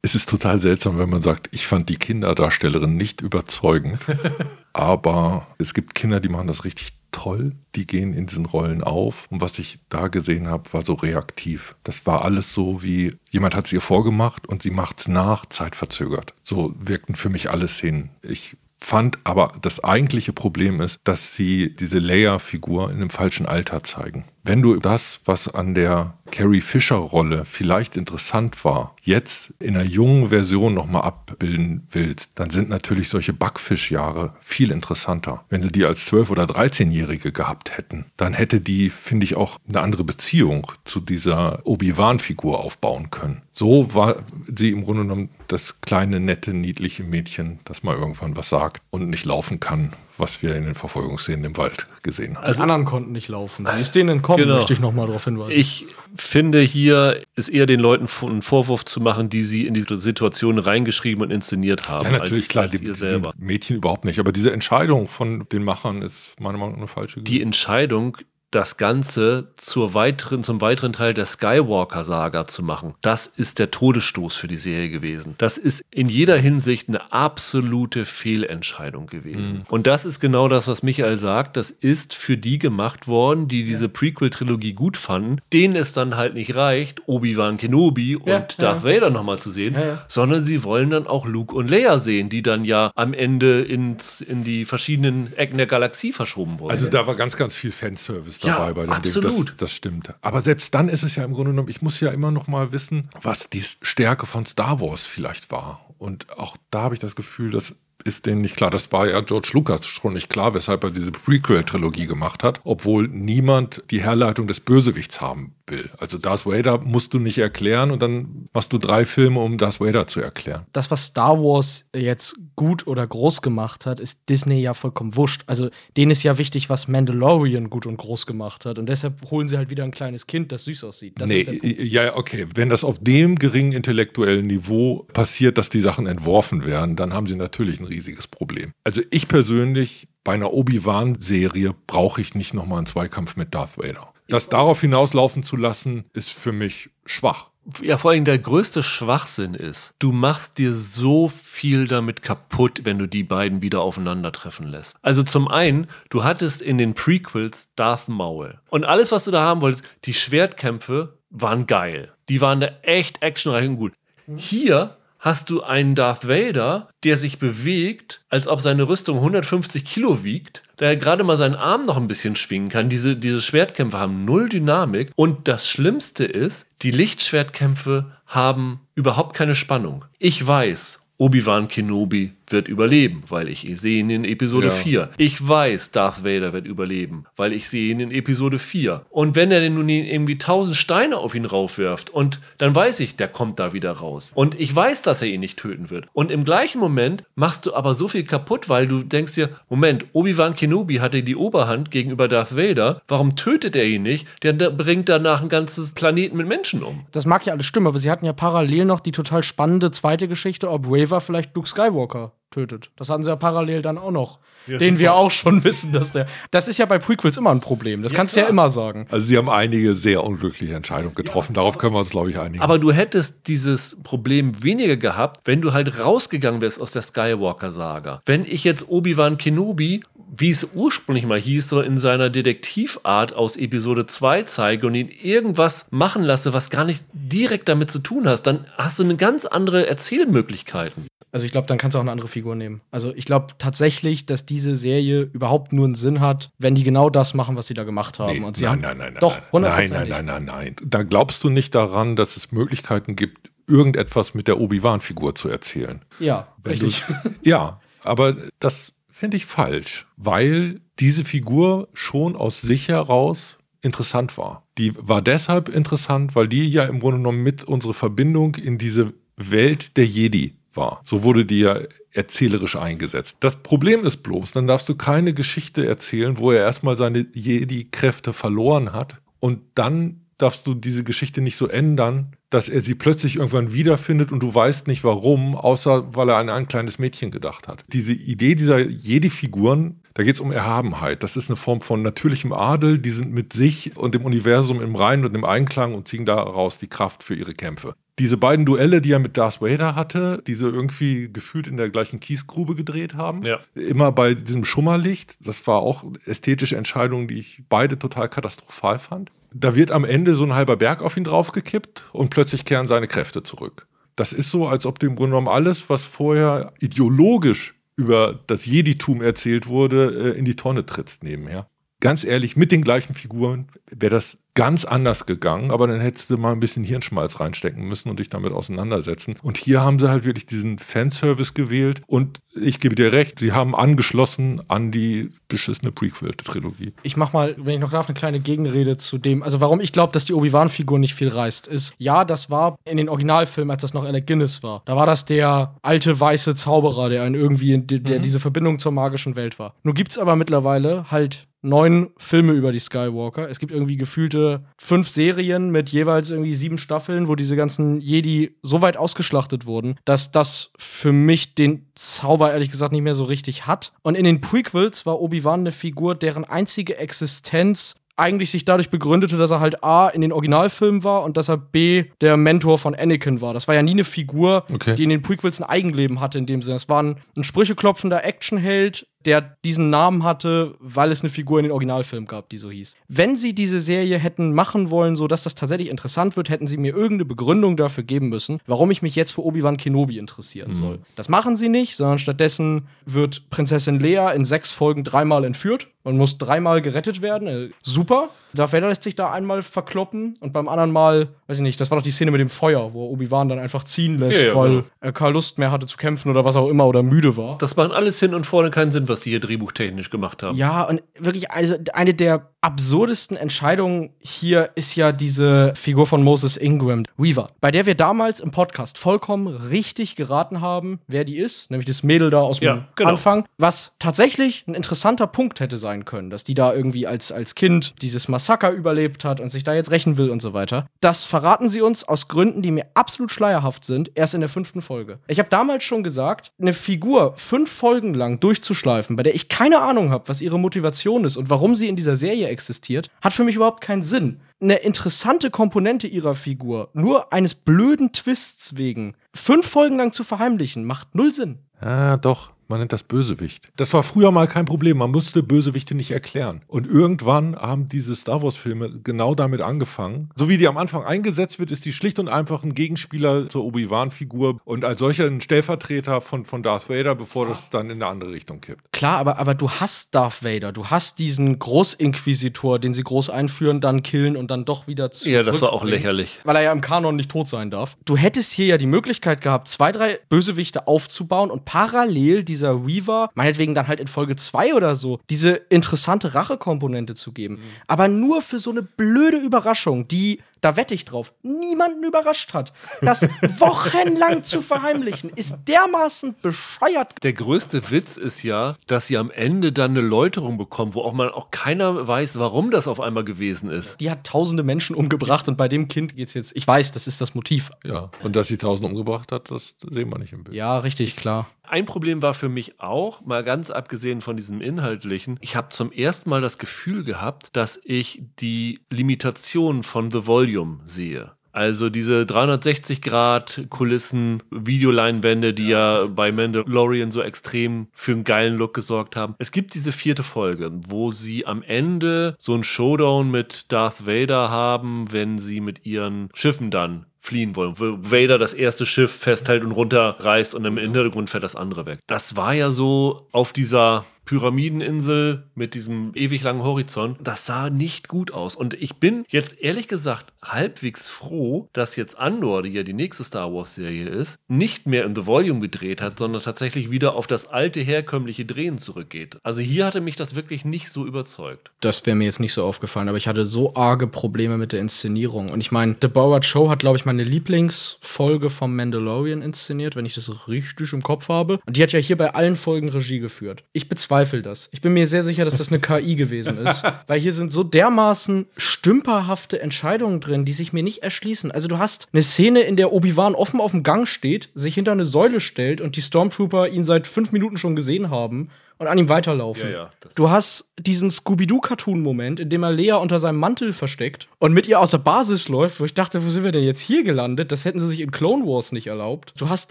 Es ist total seltsam, wenn man sagt, ich fand die Kinderdarstellerin nicht überzeugend. aber es gibt Kinder, die machen das richtig toll. Die gehen in diesen Rollen auf. Und was ich da gesehen habe, war so reaktiv. Das war alles so wie, jemand hat es ihr vorgemacht und sie macht es nach, zeitverzögert. So wirkten für mich alles hin. Ich fand aber das eigentliche Problem ist, dass sie diese Leia-Figur in einem falschen Alter zeigen. Wenn du das, was an der Carrie Fisher-Rolle vielleicht interessant war, jetzt in einer jungen Version nochmal abbilden willst, dann sind natürlich solche Backfischjahre viel interessanter. Wenn sie die als 12- oder 13-Jährige gehabt hätten, dann hätte die, finde ich, auch eine andere Beziehung zu dieser Obi-Wan-Figur aufbauen können. So war sie im Grunde genommen das kleine, nette, niedliche Mädchen, das mal irgendwann was sagt und nicht laufen kann, was wir in den Verfolgungsszenen im Wald gesehen haben. Also, die anderen konnten nicht laufen. Sie ist denen entkommen, genau. möchte ich nochmal darauf hinweisen. Ich finde, hier ist eher den Leuten einen Vorwurf zu machen, die sie in diese Situation reingeschrieben und inszeniert haben. Ja, natürlich, als, klar, als die, selber. Mädchen überhaupt nicht. Aber diese Entscheidung von den Machern ist meiner Meinung nach eine falsche. Die Entscheidung das Ganze zur weiteren, zum weiteren Teil der Skywalker-Saga zu machen. Das ist der Todesstoß für die Serie gewesen. Das ist in jeder Hinsicht eine absolute Fehlentscheidung gewesen. Mhm. Und das ist genau das, was Michael sagt. Das ist für die gemacht worden, die diese ja. Prequel-Trilogie gut fanden, denen es dann halt nicht reicht, Obi-Wan Kenobi und ja, Darth ja. Vader nochmal zu sehen, sondern sie wollen dann auch Luke und Leia sehen, die dann ja am Ende ins, in die verschiedenen Ecken der Galaxie verschoben wurden. Also da war ganz, ganz viel Fanservice ist dabei ja, bei dem absolut. Ding. Das, das stimmt. Aber selbst dann ist es ja im Grunde genommen, ich muss ja immer noch mal wissen, was die Stärke von Star Wars vielleicht war. Und auch da habe ich das Gefühl, dass ist denen nicht klar. Das war ja George Lucas schon nicht klar, weshalb er diese Prequel-Trilogie gemacht hat, obwohl niemand die Herleitung des Bösewichts haben will. Also Darth Vader musst du nicht erklären und dann machst du drei Filme, um Darth Vader zu erklären. Das, was Star Wars jetzt gut oder groß gemacht hat, ist Disney ja vollkommen wurscht. Also denen ist ja wichtig, was Mandalorian gut und groß gemacht hat. Und deshalb holen sie halt wieder ein kleines Kind, das süß aussieht. Das nee, ja, okay. Wenn das auf dem geringen intellektuellen Niveau passiert, dass die Sachen entworfen werden, dann haben sie natürlich ein riesiges Problem. Also ich persönlich bei einer Obi-Wan-Serie brauche ich nicht nochmal einen Zweikampf mit Darth Vader. Das darauf hinauslaufen zu lassen, ist für mich schwach. Ja, vor allem der größte Schwachsinn ist, du machst dir so viel damit kaputt, wenn du die beiden wieder aufeinandertreffen lässt. Also zum einen, du hattest in den Prequels Darth Maul. Und alles, was du da haben wolltest, die Schwertkämpfe waren geil. Die waren da echt actionreich und gut. Hier hast du einen Darth Vader, der sich bewegt, als ob seine Rüstung 150 Kilo wiegt, der gerade mal seinen Arm noch ein bisschen schwingen kann. Diese, diese Schwertkämpfe haben null Dynamik. Und das Schlimmste ist, die Lichtschwertkämpfe haben überhaupt keine Spannung. Ich weiß, Obi-Wan Kenobi wird überleben, weil ich sehe ihn in Episode ja. 4. Ich weiß, Darth Vader wird überleben, weil ich sehe ihn in Episode 4. Und wenn er denn nun irgendwie tausend Steine auf ihn raufwirft und dann weiß ich, der kommt da wieder raus. Und ich weiß, dass er ihn nicht töten wird. Und im gleichen Moment machst du aber so viel kaputt, weil du denkst dir, Moment, Obi-Wan Kenobi hatte die Oberhand gegenüber Darth Vader. Warum tötet er ihn nicht? Der bringt danach ein ganzes Planeten mit Menschen um. Das mag ja alles stimmen, aber sie hatten ja parallel noch die total spannende zweite Geschichte, ob Raver vielleicht Luke Skywalker tötet. Das hatten sie ja parallel dann auch noch. Ja, den super. wir auch schon wissen, dass der. Das ist ja bei Prequels immer ein Problem. Das ja, kannst du ja immer sagen. Also, sie haben einige sehr unglückliche Entscheidungen getroffen. Ja. Darauf können wir uns, glaube ich, einigen. Aber du hättest dieses Problem weniger gehabt, wenn du halt rausgegangen wärst aus der Skywalker-Saga. Wenn ich jetzt Obi-Wan Kenobi wie es ursprünglich mal hieß, so in seiner Detektivart aus Episode 2 zeige und ihn irgendwas machen lasse, was gar nicht direkt damit zu tun hast, dann hast du eine ganz andere Erzählmöglichkeiten. Also ich glaube, dann kannst du auch eine andere Figur nehmen. Also ich glaube tatsächlich, dass diese Serie überhaupt nur einen Sinn hat, wenn die genau das machen, was sie da gemacht haben. Nee, und sie nein, haben nein, nein, doch, nein, nein, nein, nein, nein. Da glaubst du nicht daran, dass es Möglichkeiten gibt, irgendetwas mit der Obi-Wan-Figur zu erzählen. Ja, wenn richtig. Du, ja, aber das finde ich falsch, weil diese Figur schon aus sich heraus interessant war. Die war deshalb interessant, weil die ja im Grunde genommen mit unserer Verbindung in diese Welt der Jedi war. So wurde die ja erzählerisch eingesetzt. Das Problem ist bloß, dann darfst du keine Geschichte erzählen, wo er erstmal seine Jedi-Kräfte verloren hat und dann darfst du diese Geschichte nicht so ändern, dass er sie plötzlich irgendwann wiederfindet und du weißt nicht warum, außer weil er an ein kleines Mädchen gedacht hat. Diese Idee dieser Jedi-Figuren, da geht es um Erhabenheit. Das ist eine Form von natürlichem Adel. Die sind mit sich und dem Universum im Reinen und im Einklang und ziehen daraus die Kraft für ihre Kämpfe diese beiden Duelle, die er mit Darth Vader hatte, die sie irgendwie gefühlt in der gleichen Kiesgrube gedreht haben, ja. immer bei diesem Schummerlicht, das war auch ästhetische Entscheidungen, die ich beide total katastrophal fand. Da wird am Ende so ein halber Berg auf ihn draufgekippt und plötzlich kehren seine Kräfte zurück. Das ist so, als ob dem Grunde genommen alles, was vorher ideologisch über das Jeditum erzählt wurde, äh, in die Tonne trittst nebenher. ganz ehrlich, mit den gleichen Figuren wäre das ganz anders gegangen, aber dann hättest du mal ein bisschen Hirnschmalz reinstecken müssen und dich damit auseinandersetzen. Und hier haben sie halt wirklich diesen Fanservice gewählt und ich gebe dir recht, sie haben angeschlossen an die beschissene Prequel-Trilogie. Ich mach mal, wenn ich noch darf, eine kleine Gegenrede zu dem. Also, warum ich glaube, dass die Obi-Wan-Figur nicht viel reißt, ist, ja, das war in den Originalfilmen, als das noch Alec Guinness war. Da war das der alte weiße Zauberer, der einen irgendwie, der mhm. diese Verbindung zur magischen Welt war. Nur gibt es aber mittlerweile halt neun Filme über die Skywalker. Es gibt irgendwie gefühlte fünf Serien mit jeweils irgendwie sieben Staffeln, wo diese ganzen Jedi so weit ausgeschlachtet wurden, dass das für mich den Zauber ehrlich gesagt nicht mehr so richtig hat. Und in den Prequels war Obi-Wan eine Figur, deren einzige Existenz eigentlich sich dadurch begründete, dass er halt A in den Originalfilmen war und dass er B der Mentor von Anakin war. Das war ja nie eine Figur, okay. die in den Prequels ein Eigenleben hatte in dem Sinne. Es war ein, ein sprücheklopfender Actionheld, der diesen Namen hatte, weil es eine Figur in den Originalfilmen gab, die so hieß. Wenn sie diese Serie hätten machen wollen, so dass das tatsächlich interessant wird, hätten sie mir irgendeine Begründung dafür geben müssen, warum ich mich jetzt für Obi-Wan Kenobi interessieren mhm. soll. Das machen sie nicht, sondern stattdessen wird Prinzessin Leia in sechs Folgen dreimal entführt und muss dreimal gerettet werden. Äh, super. Darth Vader lässt sich da einmal verkloppen und beim anderen Mal, weiß ich nicht, das war doch die Szene mit dem Feuer, wo Obi-Wan dann einfach ziehen lässt, ja, ja, weil genau. er keine Lust mehr hatte zu kämpfen oder was auch immer oder müde war. Das macht alles hin und vorne keinen Sinn, was sie hier drehbuchtechnisch gemacht haben. Ja, und wirklich also eine der absurdesten Entscheidungen hier ist ja diese Figur von Moses Ingram, Weaver, bei der wir damals im Podcast vollkommen richtig geraten haben, wer die ist, nämlich das Mädel da aus dem ja, genau. Anfang, was tatsächlich ein interessanter Punkt hätte sein können, dass die da irgendwie als, als Kind dieses Massaker überlebt hat und sich da jetzt rächen will und so weiter. Das verraten sie uns aus Gründen, die mir absolut schleierhaft sind, erst in der fünften Folge. Ich habe damals schon gesagt, eine Figur fünf Folgen lang durchzuschleifen, bei der ich keine Ahnung habe, was ihre Motivation ist und warum sie in dieser Serie existiert, hat für mich überhaupt keinen Sinn. Eine interessante Komponente ihrer Figur, nur eines blöden Twists wegen, fünf Folgen lang zu verheimlichen, macht null Sinn. Ah, doch. Man nennt das Bösewicht. Das war früher mal kein Problem. Man musste Bösewichte nicht erklären. Und irgendwann haben diese Star Wars-Filme genau damit angefangen. So wie die am Anfang eingesetzt wird, ist die schlicht und einfach ein Gegenspieler zur Obi-Wan-Figur und als solcher ein Stellvertreter von, von Darth Vader, bevor das dann in eine andere Richtung kippt. Klar, aber, aber du hast Darth Vader. Du hast diesen Großinquisitor, den sie groß einführen, dann killen und dann doch wieder zu. Ja, das war auch lächerlich. Weil er ja im Kanon nicht tot sein darf. Du hättest hier ja die Möglichkeit gehabt, zwei, drei Bösewichte aufzubauen und parallel diese dieser Weaver, meinetwegen dann halt in Folge 2 oder so, diese interessante Rachekomponente zu geben. Mhm. Aber nur für so eine blöde Überraschung, die da wette ich drauf, niemanden überrascht hat. Das wochenlang zu verheimlichen, ist dermaßen bescheuert. Der größte Witz ist ja, dass sie am Ende dann eine Läuterung bekommen, wo auch man auch keiner weiß, warum das auf einmal gewesen ist. Die hat tausende Menschen umgebracht und bei dem Kind geht's jetzt, ich weiß, das ist das Motiv. Ja, und dass sie tausende umgebracht hat, das sehen wir nicht im Bild. Ja, richtig, klar. Ein Problem war für mich auch, mal ganz abgesehen von diesem Inhaltlichen, ich habe zum ersten Mal das Gefühl gehabt, dass ich die Limitation von The Volume Volume sehe. Also diese 360 Grad Kulissen, Videoleinwände, die ja. ja bei Mandalorian so extrem für einen geilen Look gesorgt haben. Es gibt diese vierte Folge, wo sie am Ende so einen Showdown mit Darth Vader haben, wenn sie mit ihren Schiffen dann fliehen wollen. Wo Vader das erste Schiff festhält und runterreißt und im Hintergrund fährt das andere weg. Das war ja so auf dieser Pyramideninsel mit diesem ewig langen Horizont. Das sah nicht gut aus. Und ich bin jetzt ehrlich gesagt halbwegs froh, dass jetzt Andor, die ja die nächste Star Wars-Serie ist, nicht mehr in The Volume gedreht hat, sondern tatsächlich wieder auf das alte herkömmliche Drehen zurückgeht. Also hier hatte mich das wirklich nicht so überzeugt. Das wäre mir jetzt nicht so aufgefallen, aber ich hatte so arge Probleme mit der Inszenierung. Und ich meine, The Borat Show hat, glaube ich, meine Lieblingsfolge vom Mandalorian inszeniert, wenn ich das richtig im Kopf habe. Und die hat ja hier bei allen Folgen Regie geführt. Ich bezweifle bezweifle das. Ich bin mir sehr sicher, dass das eine KI gewesen ist. Weil hier sind so dermaßen stümperhafte Entscheidungen drin, die sich mir nicht erschließen. Also du hast eine Szene, in der Obi-Wan offen auf dem Gang steht, sich hinter eine Säule stellt und die Stormtrooper ihn seit fünf Minuten schon gesehen haben und an ihm weiterlaufen. Ja, ja, du hast diesen Scooby-Doo-Cartoon-Moment, in dem er Lea unter seinem Mantel versteckt und mit ihr aus der Basis läuft, wo ich dachte, wo sind wir denn jetzt hier gelandet? Das hätten sie sich in Clone Wars nicht erlaubt. Du hast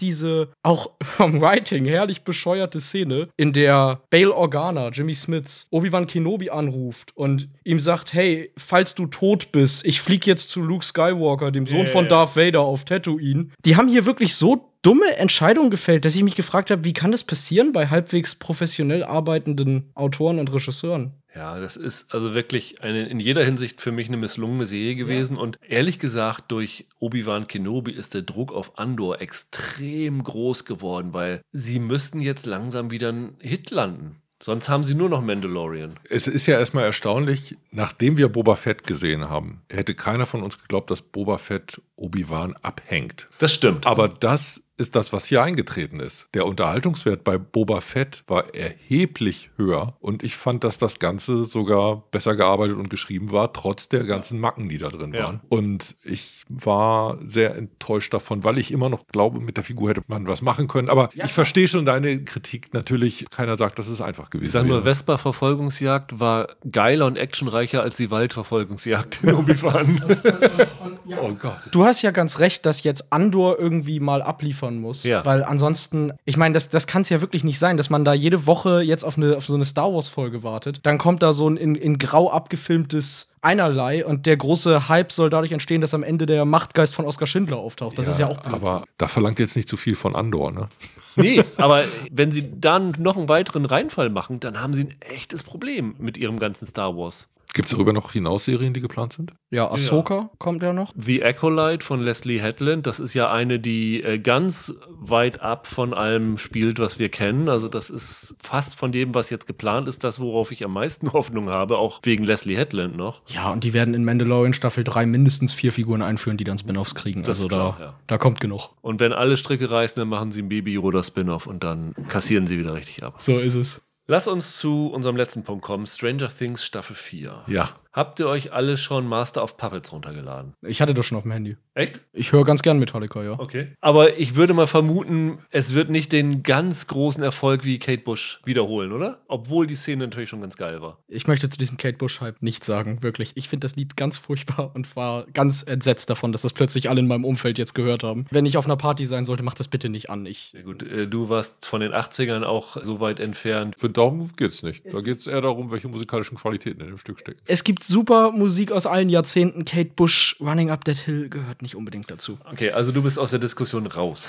diese auch vom Writing herrlich bescheuerte Szene, in der Bail Organa, Jimmy Smiths, Obi-Wan Kenobi anruft und ihm sagt, hey, falls du tot bist, ich flieg jetzt zu Luke Skywalker, dem Sohn yeah. von Darth Vader auf Tatooine. Die haben hier wirklich so dumme Entscheidung gefällt, dass ich mich gefragt habe, wie kann das passieren bei halbwegs professionell arbeitenden Autoren und Regisseuren? Ja, das ist also wirklich eine, in jeder Hinsicht für mich eine misslungene Serie gewesen. Ja. Und ehrlich gesagt, durch Obi-Wan Kenobi ist der Druck auf Andor extrem groß geworden, weil sie müssten jetzt langsam wieder einen Hit landen. Sonst haben sie nur noch Mandalorian. Es ist ja erstmal erstaunlich, nachdem wir Boba Fett gesehen haben, hätte keiner von uns geglaubt, dass Boba Fett Obi-Wan abhängt. Das stimmt. Aber das ist das, was hier eingetreten ist. Der Unterhaltungswert bei Boba Fett war erheblich höher und ich fand, dass das Ganze sogar besser gearbeitet und geschrieben war, trotz der ganzen Macken, die da drin ja. waren. Und ich war sehr enttäuscht davon, weil ich immer noch glaube, mit der Figur hätte man was machen können. Aber ja, ich verstehe schon deine Kritik. Natürlich, keiner sagt, dass es einfach gewesen Ich sage nur, Vespa-Verfolgungsjagd war geiler und actionreicher als die Waldverfolgungsjagd in Obi-Wan. oh Gott. Du hast ja ganz recht, dass jetzt Andor irgendwie mal abliefern liefern muss. Ja. Weil ansonsten, ich meine, das, das kann es ja wirklich nicht sein, dass man da jede Woche jetzt auf, eine, auf so eine Star Wars-Folge wartet. Dann kommt da so ein in, in grau abgefilmtes einerlei und der große Hype soll dadurch entstehen, dass am Ende der Machtgeist von Oskar Schindler auftaucht. Das ja, ist ja auch Blödsinn. Aber da verlangt jetzt nicht zu viel von Andor, ne? Nee, aber wenn sie dann noch einen weiteren Reinfall machen, dann haben sie ein echtes Problem mit ihrem ganzen Star Wars. Gibt es darüber noch hinaus Serien, die geplant sind? Ja, Ahsoka ja. kommt ja noch. The Acolyte von Leslie Hetland, das ist ja eine, die äh, ganz weit ab von allem spielt, was wir kennen. Also das ist fast von dem, was jetzt geplant ist, das, worauf ich am meisten Hoffnung habe, auch wegen Leslie Hetland noch. Ja, und die werden in Mandalorian Staffel 3 mindestens vier Figuren einführen, die dann Spin-offs kriegen. Das also klar, da, ja. da kommt genug. Und wenn alle Stricke reißen, dann machen sie ein Baby Yoda Spin-off und dann kassieren sie wieder richtig ab. So ist es. Lass uns zu unserem letzten Punkt kommen. Stranger Things Staffel 4. Ja. Habt ihr euch alle schon Master of Puppets runtergeladen? Ich hatte das schon auf dem Handy. Echt? Ich höre ganz gern Metallica, ja. Okay. Aber ich würde mal vermuten, es wird nicht den ganz großen Erfolg wie Kate Bush wiederholen, oder? Obwohl die Szene natürlich schon ganz geil war. Ich möchte zu diesem Kate Bush-Hype nichts sagen, wirklich. Ich finde das Lied ganz furchtbar und war ganz entsetzt davon, dass das plötzlich alle in meinem Umfeld jetzt gehört haben. Wenn ich auf einer Party sein sollte, mach das bitte nicht an. Ich ja, gut, äh, du warst von den 80ern auch so weit entfernt. Für darum geht's nicht. Da geht es eher darum, welche musikalischen Qualitäten in dem Stück stecken. Es gibt super Musik aus allen Jahrzehnten. Kate Bush, Running Up That Hill gehört nicht unbedingt dazu. Okay, also du bist aus der Diskussion raus,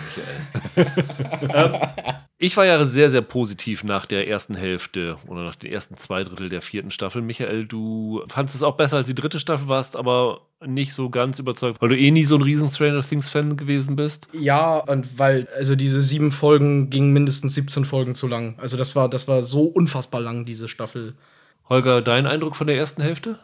Michael. ähm, ich war ja sehr, sehr positiv nach der ersten Hälfte oder nach den ersten zwei Drittel der vierten Staffel. Michael, du fandest es auch besser als die dritte Staffel, warst aber nicht so ganz überzeugt, weil du eh nie so ein riesen Stranger Things-Fan gewesen bist. Ja, und weil, also diese sieben Folgen gingen mindestens 17 Folgen zu lang. Also das war, das war so unfassbar lang, diese Staffel. Holger, dein Eindruck von der ersten Hälfte?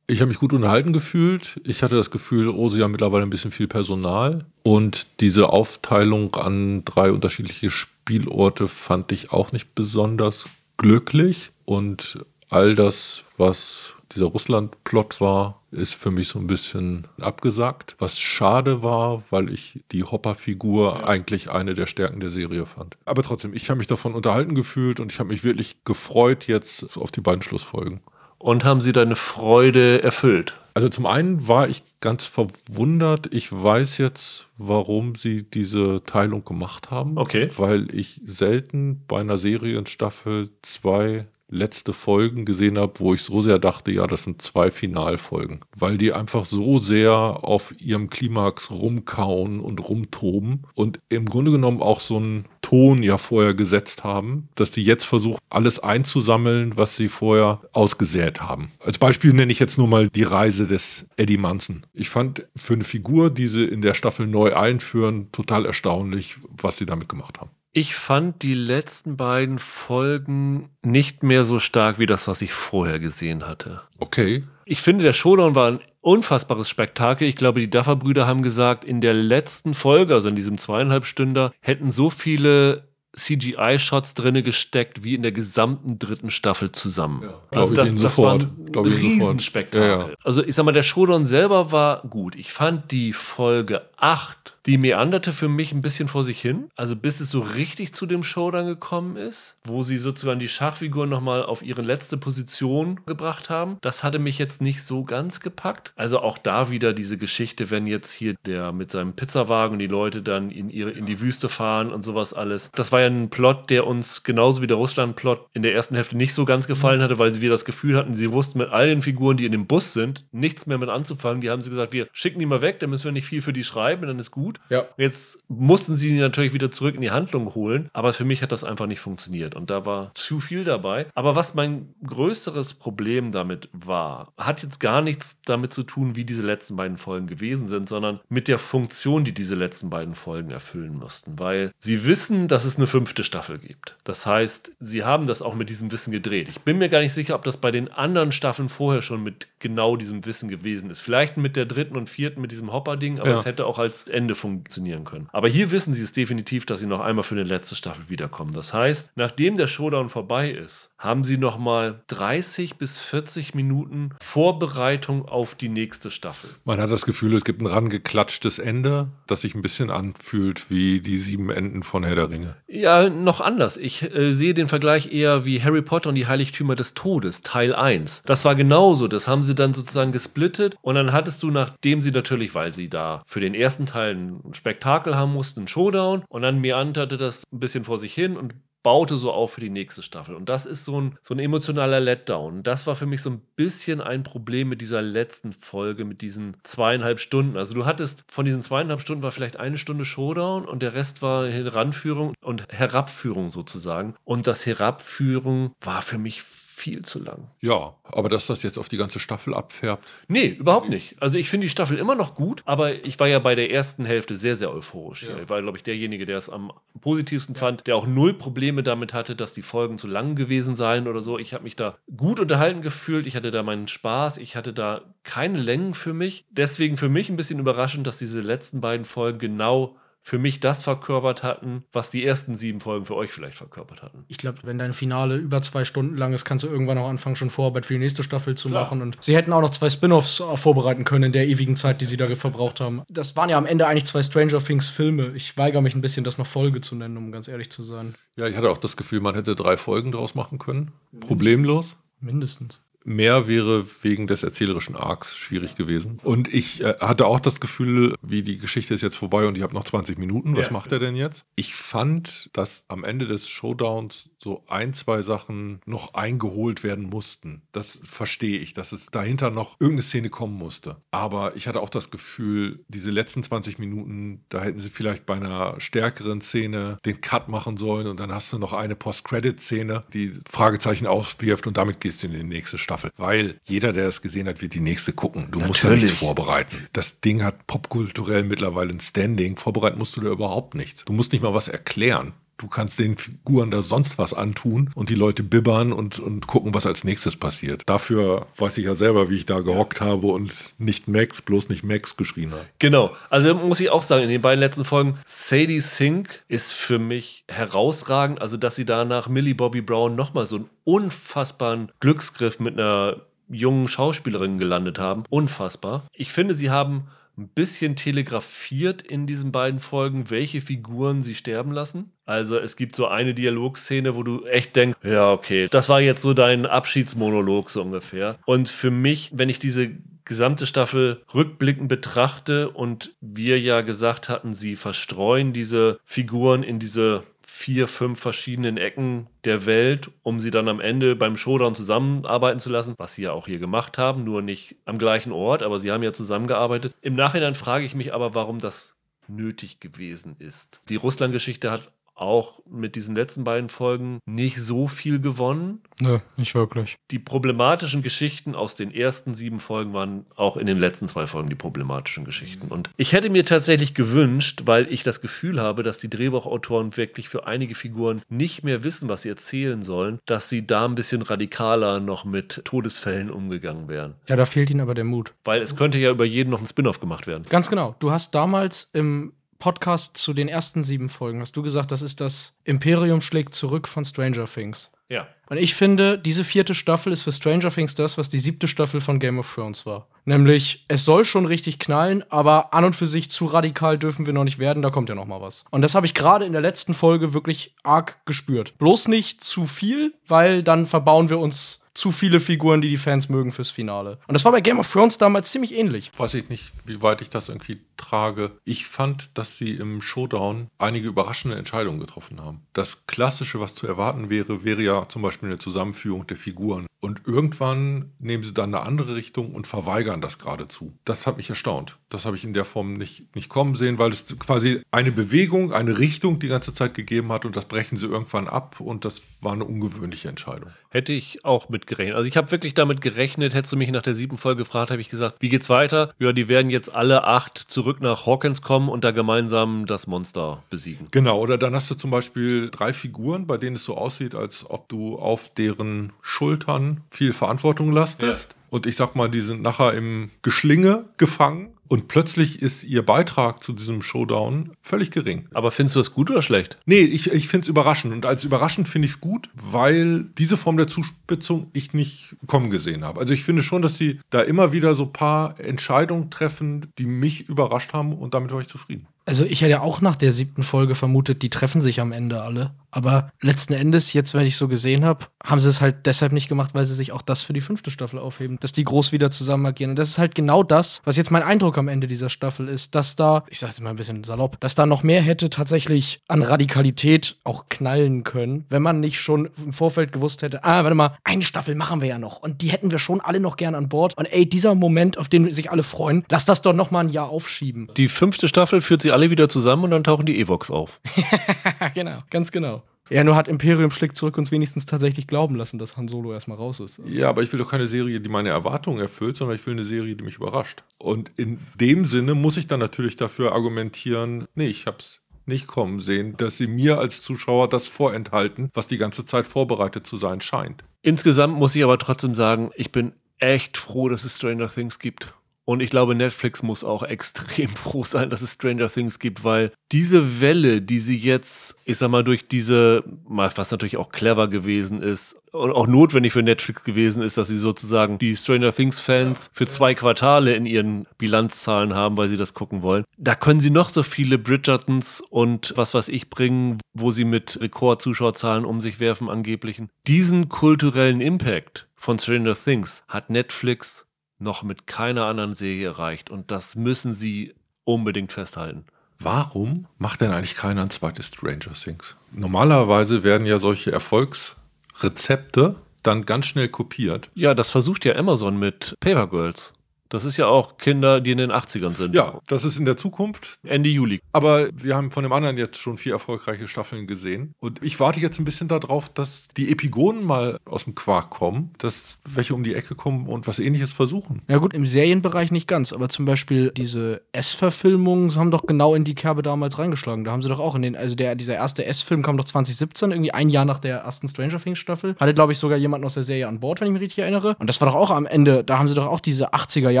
Ich habe mich gut unterhalten gefühlt. Ich hatte das Gefühl, oh, sie haben mittlerweile ein bisschen viel Personal. Und diese Aufteilung an drei unterschiedliche Spielorte fand ich auch nicht besonders glücklich. Und all das, was dieser Russland-Plot war, ist für mich so ein bisschen abgesagt. Was schade war, weil ich die Hopper-Figur ja. eigentlich eine der Stärken der Serie fand. Aber trotzdem, ich habe mich davon unterhalten gefühlt und ich habe mich wirklich gefreut jetzt auf die beiden Schlussfolgen und haben sie deine Freude erfüllt? Also zum einen war ich ganz verwundert. Ich weiß jetzt, warum sie diese Teilung gemacht haben. Okay. Weil ich selten bei einer Serienstaffel zwei letzte Folgen gesehen habe, wo ich so sehr dachte, ja, das sind zwei Finalfolgen, weil die einfach so sehr auf ihrem Klimax rumkauen und rumtoben und im Grunde genommen auch so einen Ton ja vorher gesetzt haben, dass die jetzt versuchen, alles einzusammeln, was sie vorher ausgesät haben. Als Beispiel nenne ich jetzt nur mal die Reise des Eddie Munson. Ich fand für eine Figur, die sie in der Staffel neu einführen, total erstaunlich, was sie damit gemacht haben. Ich fand die letzten beiden Folgen nicht mehr so stark wie das, was ich vorher gesehen hatte. Okay. Ich finde, der Showdown war ein unfassbares Spektakel. Ich glaube, die Duffer-Brüder haben gesagt, in der letzten Folge, also in diesem zweieinhalb Stünder, hätten so viele CGI-Shots drinne gesteckt wie in der gesamten dritten Staffel zusammen. Ja, also das, das war ein Riesenspektakel. Ja, ja. Also ich sag mal, der Showdown selber war gut. Ich fand die Folge 8 die meanderte für mich ein bisschen vor sich hin. Also bis es so richtig zu dem Showdown gekommen ist, wo sie sozusagen die Schachfiguren nochmal auf ihre letzte Position gebracht haben. Das hatte mich jetzt nicht so ganz gepackt. Also auch da wieder diese Geschichte, wenn jetzt hier der mit seinem Pizzawagen die Leute dann in, ihre, in die Wüste fahren und sowas alles. Das war war ja ein Plot, der uns genauso wie der Russland-Plot in der ersten Hälfte nicht so ganz gefallen hatte, weil wir das Gefühl hatten, sie wussten mit all den Figuren, die in dem Bus sind, nichts mehr mit anzufangen. Die haben sie gesagt, wir schicken die mal weg, dann müssen wir nicht viel für die schreiben, dann ist gut. Ja. Jetzt mussten sie die natürlich wieder zurück in die Handlung holen, aber für mich hat das einfach nicht funktioniert und da war zu viel dabei. Aber was mein größeres Problem damit war, hat jetzt gar nichts damit zu tun, wie diese letzten beiden Folgen gewesen sind, sondern mit der Funktion, die diese letzten beiden Folgen erfüllen mussten, weil sie wissen, dass es eine fünfte Staffel gibt. Das heißt, sie haben das auch mit diesem Wissen gedreht. Ich bin mir gar nicht sicher, ob das bei den anderen Staffeln vorher schon mit genau diesem Wissen gewesen ist. Vielleicht mit der dritten und vierten mit diesem Hopper-Ding, aber Ja. es hätte auch als Ende funktionieren können. Aber hier wissen sie es definitiv, dass sie noch einmal für eine letzte Staffel wiederkommen. Das heißt, nachdem der Showdown vorbei ist, haben sie noch mal 30 bis 40 Minuten Vorbereitung auf die nächste Staffel. Man hat das Gefühl, es gibt ein rangeklatschtes Ende, das sich ein bisschen anfühlt wie die sieben Enden von Herr der Ringe. Ja, noch anders. Ich äh, sehe den Vergleich eher wie Harry Potter und die Heiligtümer des Todes, Teil 1. Das war genauso. Das haben sie dann sozusagen gesplittet und dann hattest du, nachdem sie natürlich, weil sie da für den ersten Teil ein Spektakel haben mussten, einen Showdown und dann meanderte das ein bisschen vor sich hin und baute so auf für die nächste Staffel. Und das ist so ein, so ein emotionaler Letdown. Das war für mich so ein bisschen ein Problem mit dieser letzten Folge, mit diesen zweieinhalb Stunden. Also du hattest von diesen zweieinhalb Stunden war vielleicht eine Stunde Showdown und der Rest war Heranführung und Herabführung sozusagen. Und das Herabführung war für mich viel zu lang. Ja, aber dass das jetzt auf die ganze Staffel abfärbt. Nee, überhaupt nicht. Also ich finde die Staffel immer noch gut, aber ich war ja bei der ersten Hälfte sehr, sehr euphorisch. Ja. Ich war, glaube ich, derjenige, der es am positivsten fand, der auch null Probleme damit hatte, dass die Folgen zu lang gewesen seien oder so. Ich habe mich da gut unterhalten gefühlt. Ich hatte da meinen Spaß. Ich hatte da keine Längen für mich. Deswegen für mich ein bisschen überraschend, dass diese letzten beiden Folgen genau für mich das verkörpert hatten, was die ersten sieben Folgen für euch vielleicht verkörpert hatten. Ich glaube, wenn dein Finale über zwei Stunden lang ist, kannst du irgendwann auch anfangen, schon Vorarbeit für die nächste Staffel zu Klar. machen. Und sie hätten auch noch zwei Spin-offs äh, vorbereiten können in der ewigen Zeit, die sie da verbraucht haben. Das waren ja am Ende eigentlich zwei Stranger Things-Filme. Ich weigere mich ein bisschen, das noch Folge zu nennen, um ganz ehrlich zu sein. Ja, ich hatte auch das Gefühl, man hätte drei Folgen draus machen können. Problemlos. Mindestens. Mehr wäre wegen des erzählerischen Arcs schwierig gewesen. Und ich äh, hatte auch das Gefühl, wie die Geschichte ist jetzt vorbei und ich habe noch 20 Minuten. Was Ja. macht er denn jetzt? Ich fand, dass am Ende des Showdowns so ein, zwei Sachen noch eingeholt werden mussten. Das verstehe ich, dass es dahinter noch irgendeine Szene kommen musste. Aber ich hatte auch das Gefühl, diese letzten 20 Minuten, da hätten sie vielleicht bei einer stärkeren Szene den Cut machen sollen und dann hast du noch eine Post-Credit-Szene, die Fragezeichen auswirft und damit gehst du in die nächste Staffel. Weil jeder, der es gesehen hat, wird die nächste gucken. Du musst da Natürlich. nichts vorbereiten. Das Ding hat popkulturell mittlerweile ein Standing. Vorbereiten musst du da überhaupt nichts. Du musst nicht mal was erklären. Du kannst den Figuren da sonst was antun und die Leute bibbern und, und gucken, was als nächstes passiert. Dafür weiß ich ja selber, wie ich da gehockt habe und nicht Max, bloß nicht Max geschrien habe. Genau. Also muss ich auch sagen, in den beiden letzten Folgen, Sadie Sink ist für mich herausragend. Also, dass sie da nach Millie Bobby Brown nochmal so einen unfassbaren Glücksgriff mit einer jungen Schauspielerin gelandet haben. Unfassbar. Ich finde, sie haben ein bisschen telegrafiert in diesen beiden Folgen, welche Figuren sie sterben lassen. Also es gibt so eine Dialogszene, wo du echt denkst, ja, okay, das war jetzt so dein Abschiedsmonolog so ungefähr. Und für mich, wenn ich diese gesamte Staffel rückblickend betrachte und wir ja gesagt hatten, sie verstreuen diese Figuren in diese vier, fünf verschiedenen Ecken der Welt, um sie dann am Ende beim Showdown zusammenarbeiten zu lassen, was sie ja auch hier gemacht haben, nur nicht am gleichen Ort, aber sie haben ja zusammengearbeitet. Im Nachhinein frage ich mich aber, warum das nötig gewesen ist. Die Russland-Geschichte hat auch mit diesen letzten beiden Folgen nicht so viel gewonnen. Nö, nicht wirklich. Die problematischen Geschichten aus den ersten sieben Folgen waren auch in den letzten zwei Folgen die problematischen Geschichten. Und ich hätte mir tatsächlich gewünscht, weil ich das Gefühl habe, dass die Drehbuchautoren wirklich für einige Figuren nicht mehr wissen, was sie erzählen sollen, dass sie da ein bisschen radikaler noch mit Todesfällen umgegangen wären. Ja, da fehlt ihnen aber der Mut. Weil es könnte ja über jeden noch ein Spin-off gemacht werden. Ganz genau. Du hast damals im Podcast zu den ersten sieben Folgen, hast du gesagt, das ist das Imperium schlägt zurück von Stranger Things. Ja. Und ich finde, diese vierte Staffel ist für Stranger Things das, was die siebte Staffel von Game of Thrones war. Nämlich, es soll schon richtig knallen, aber an und für sich zu radikal dürfen wir noch nicht werden, da kommt ja noch mal was. Und das habe ich gerade in der letzten Folge wirklich arg gespürt. Bloß nicht zu viel, weil dann verbauen wir uns zu viele Figuren, die die Fans mögen fürs Finale. Und das war bei Game of Thrones damals ziemlich ähnlich. Weiß ich nicht, wie weit ich das irgendwie trage. Ich fand, dass sie im Showdown einige überraschende Entscheidungen getroffen haben. Das Klassische, was zu erwarten wäre, wäre ja zum Beispiel eine Zusammenführung der Figuren. Und irgendwann nehmen sie dann eine andere Richtung und verweigern das geradezu. Das hat mich erstaunt. Das habe ich in der Form nicht, nicht kommen sehen, weil es quasi eine Bewegung, eine Richtung die ganze Zeit gegeben hat und das brechen sie irgendwann ab und das war eine ungewöhnliche Entscheidung. Hätte ich auch mit gerechnet. Also ich habe wirklich damit gerechnet, hättest du mich nach der siebten Folge gefragt, habe ich gesagt, wie geht's weiter? Ja, die werden jetzt alle acht zurück nach Hawkins kommen und da gemeinsam das Monster besiegen. Genau, oder dann hast du zum Beispiel drei Figuren, bei denen es so aussieht, als ob du auf deren Schultern viel Verantwortung lastest. Ja. Und ich sag mal, die sind nachher im Geschlinge gefangen. Und plötzlich ist ihr Beitrag zu diesem Showdown völlig gering. Aber findest du das gut oder schlecht? Nee, ich, ich finde es überraschend. Und als überraschend finde ich es gut, weil diese Form der Zuspitzung ich nicht kommen gesehen habe. Also ich finde schon, dass sie da immer wieder so ein paar Entscheidungen treffen, die mich überrascht haben und damit war ich zufrieden. Also ich hätte auch nach der siebten Folge vermutet, die treffen sich am Ende alle. Aber letzten Endes, jetzt, wenn ich so gesehen habe, haben sie es halt deshalb nicht gemacht, weil sie sich auch das für die fünfte Staffel aufheben, dass die groß wieder zusammen agieren. Und das ist halt genau das, was jetzt mein Eindruck am Ende dieser Staffel ist, dass da, ich sag's mal ein bisschen salopp, dass da noch mehr hätte tatsächlich an Radikalität auch knallen können, wenn man nicht schon im Vorfeld gewusst hätte, ah, warte mal, eine Staffel machen wir ja noch und die hätten wir schon alle noch gern an Bord. Und ey, dieser Moment, auf den sich alle freuen, lass das doch noch mal ein Jahr aufschieben. Die fünfte Staffel führt sie alle wieder zusammen und dann tauchen die Evox auf. genau, ganz genau. Ja, nur hat Imperium schlägt zurück uns wenigstens tatsächlich glauben lassen, dass Han Solo erstmal raus ist. Ja, aber ich will doch keine Serie, die meine Erwartungen erfüllt, sondern ich will eine Serie, die mich überrascht. Und in dem Sinne muss ich dann natürlich dafür argumentieren, nee, ich hab's nicht kommen sehen, dass sie mir als Zuschauer das vorenthalten, was die ganze Zeit vorbereitet zu sein scheint. Insgesamt muss ich aber trotzdem sagen, ich bin echt froh, dass es Stranger Things gibt. Und ich glaube, Netflix muss auch extrem froh sein, dass es Stranger Things gibt, weil diese Welle, die sie jetzt, ich sag mal, durch diese, was natürlich auch clever gewesen ist, und auch notwendig für Netflix gewesen ist, dass sie sozusagen die Stranger Things-Fans für zwei Quartale in ihren Bilanzzahlen haben, weil sie das gucken wollen. Da können sie noch so viele Bridgertons und was weiß ich bringen, wo sie mit Rekord-Zuschauerzahlen um sich werfen, angeblichen. Diesen kulturellen Impact von Stranger Things hat Netflix noch mit keiner anderen Serie erreicht. Und das müssen sie unbedingt festhalten. Warum macht denn eigentlich keiner ein zweites Stranger Things? Normalerweise werden ja solche Erfolgsrezepte dann ganz schnell kopiert. Ja, das versucht ja Amazon mit Paper Girls. Das ist ja auch Kinder, die in den 80ern sind. Ja, das ist in der Zukunft. Ende Juli. Aber wir haben von dem anderen jetzt schon vier erfolgreiche Staffeln gesehen. Und ich warte jetzt ein bisschen darauf, dass die Epigonen mal aus dem Quark kommen, dass welche um die Ecke kommen und was ähnliches versuchen. Ja gut, im Serienbereich nicht ganz, aber zum Beispiel diese S-Verfilmungen haben doch genau in die Kerbe damals reingeschlagen. Da haben sie doch auch in den, also der, dieser erste S-Film kam doch 2017, irgendwie ein Jahr nach der ersten Stranger Things Staffel. Hatte, glaube ich, sogar jemanden aus der Serie an Bord, wenn ich mich richtig erinnere. Und das war doch auch am Ende, da haben sie doch auch diese 80er Jahre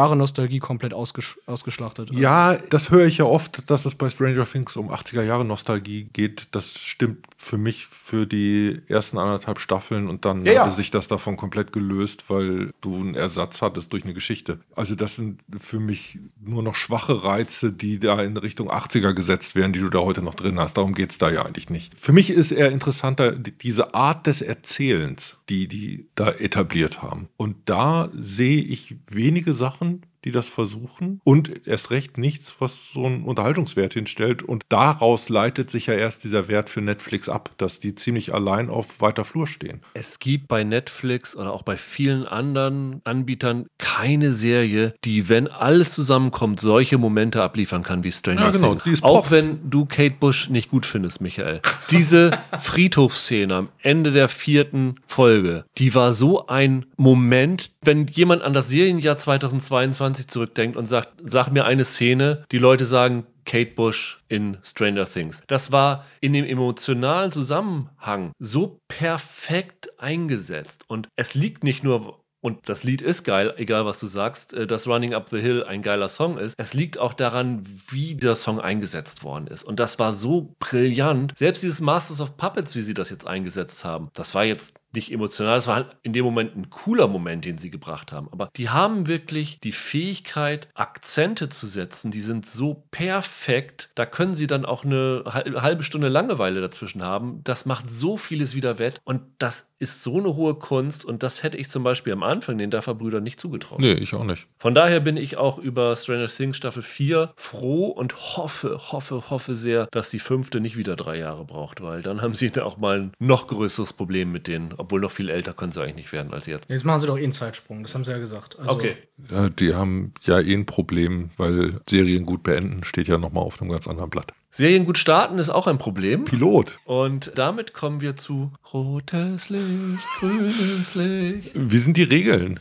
Jahre Nostalgie komplett ausgesch ausgeschlachtet. Ja, das höre ich ja oft, dass es bei Stranger Things um 80er Jahre Nostalgie geht. Das stimmt für mich für die ersten anderthalb Staffeln und dann ja, ja. sich das davon komplett gelöst, weil du einen Ersatz hattest durch eine Geschichte. Also das sind für mich nur noch schwache Reize, die da in Richtung 80er gesetzt werden, die du da heute noch drin hast. Darum geht es da ja eigentlich nicht. Für mich ist eher interessanter diese Art des Erzählens, die die da etabliert haben. Und da sehe ich wenige Sachen, die das versuchen und erst recht nichts, was so einen Unterhaltungswert hinstellt. Und daraus leitet sich ja erst dieser Wert für Netflix ab, dass die ziemlich allein auf weiter Flur stehen. Es gibt bei Netflix oder auch bei vielen anderen Anbietern keine Serie, die, wenn alles zusammenkommt, solche Momente abliefern kann wie Stranger ja, genau, Things. Auch wenn du Kate Bush nicht gut findest, Michael. Diese Friedhofsszene am Ende der vierten Folge, die war so ein Moment, wenn jemand an das Serienjahr 2022 20 zurückdenkt und sagt, sag mir eine Szene, die Leute sagen, Kate Bush in Stranger Things. Das war in dem emotionalen Zusammenhang so perfekt eingesetzt. Und es liegt nicht nur und das Lied ist geil, egal was du sagst, äh, dass Running Up the Hill ein geiler Song ist. Es liegt auch daran, wie der Song eingesetzt worden ist. Und das war so brillant. Selbst dieses Masters of Puppets, wie sie das jetzt eingesetzt haben, das war jetzt nicht emotional, es war halt in dem Moment ein cooler Moment, den sie gebracht haben. Aber die haben wirklich die Fähigkeit, Akzente zu setzen, die sind so perfekt, da können sie dann auch eine halbe Stunde Langeweile dazwischen haben. Das macht so vieles wieder wett und das ist so eine hohe Kunst und das hätte ich zum Beispiel am Anfang den Duffer-Brüdern nicht zugetraut. Nee, ich auch nicht. Von daher bin ich auch über Stranger Things Staffel 4 froh und hoffe, hoffe, hoffe sehr, dass die fünfte nicht wieder drei Jahre braucht, weil dann haben sie auch mal ein noch größeres Problem mit denen, obwohl noch viel älter können sie eigentlich nicht werden als jetzt. Jetzt machen sie doch eh einen Zeitsprung, das haben sie ja gesagt. Also okay. Ja, die haben ja eh ein Problem, weil Serien gut beenden steht ja nochmal auf einem ganz anderen Blatt. Serien gut starten ist auch ein Problem. Pilot. Und damit kommen wir zu rotes Licht, grünes Licht. Wie sind die Regeln?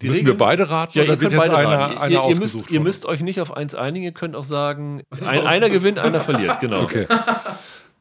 Die Müssen Regeln? wir beide raten ja, oder wird jetzt einer, einer ihr, ihr, müsst, ihr müsst euch nicht auf eins einigen, ihr könnt auch sagen, ein, einer gewinnt, einer verliert, genau. Okay.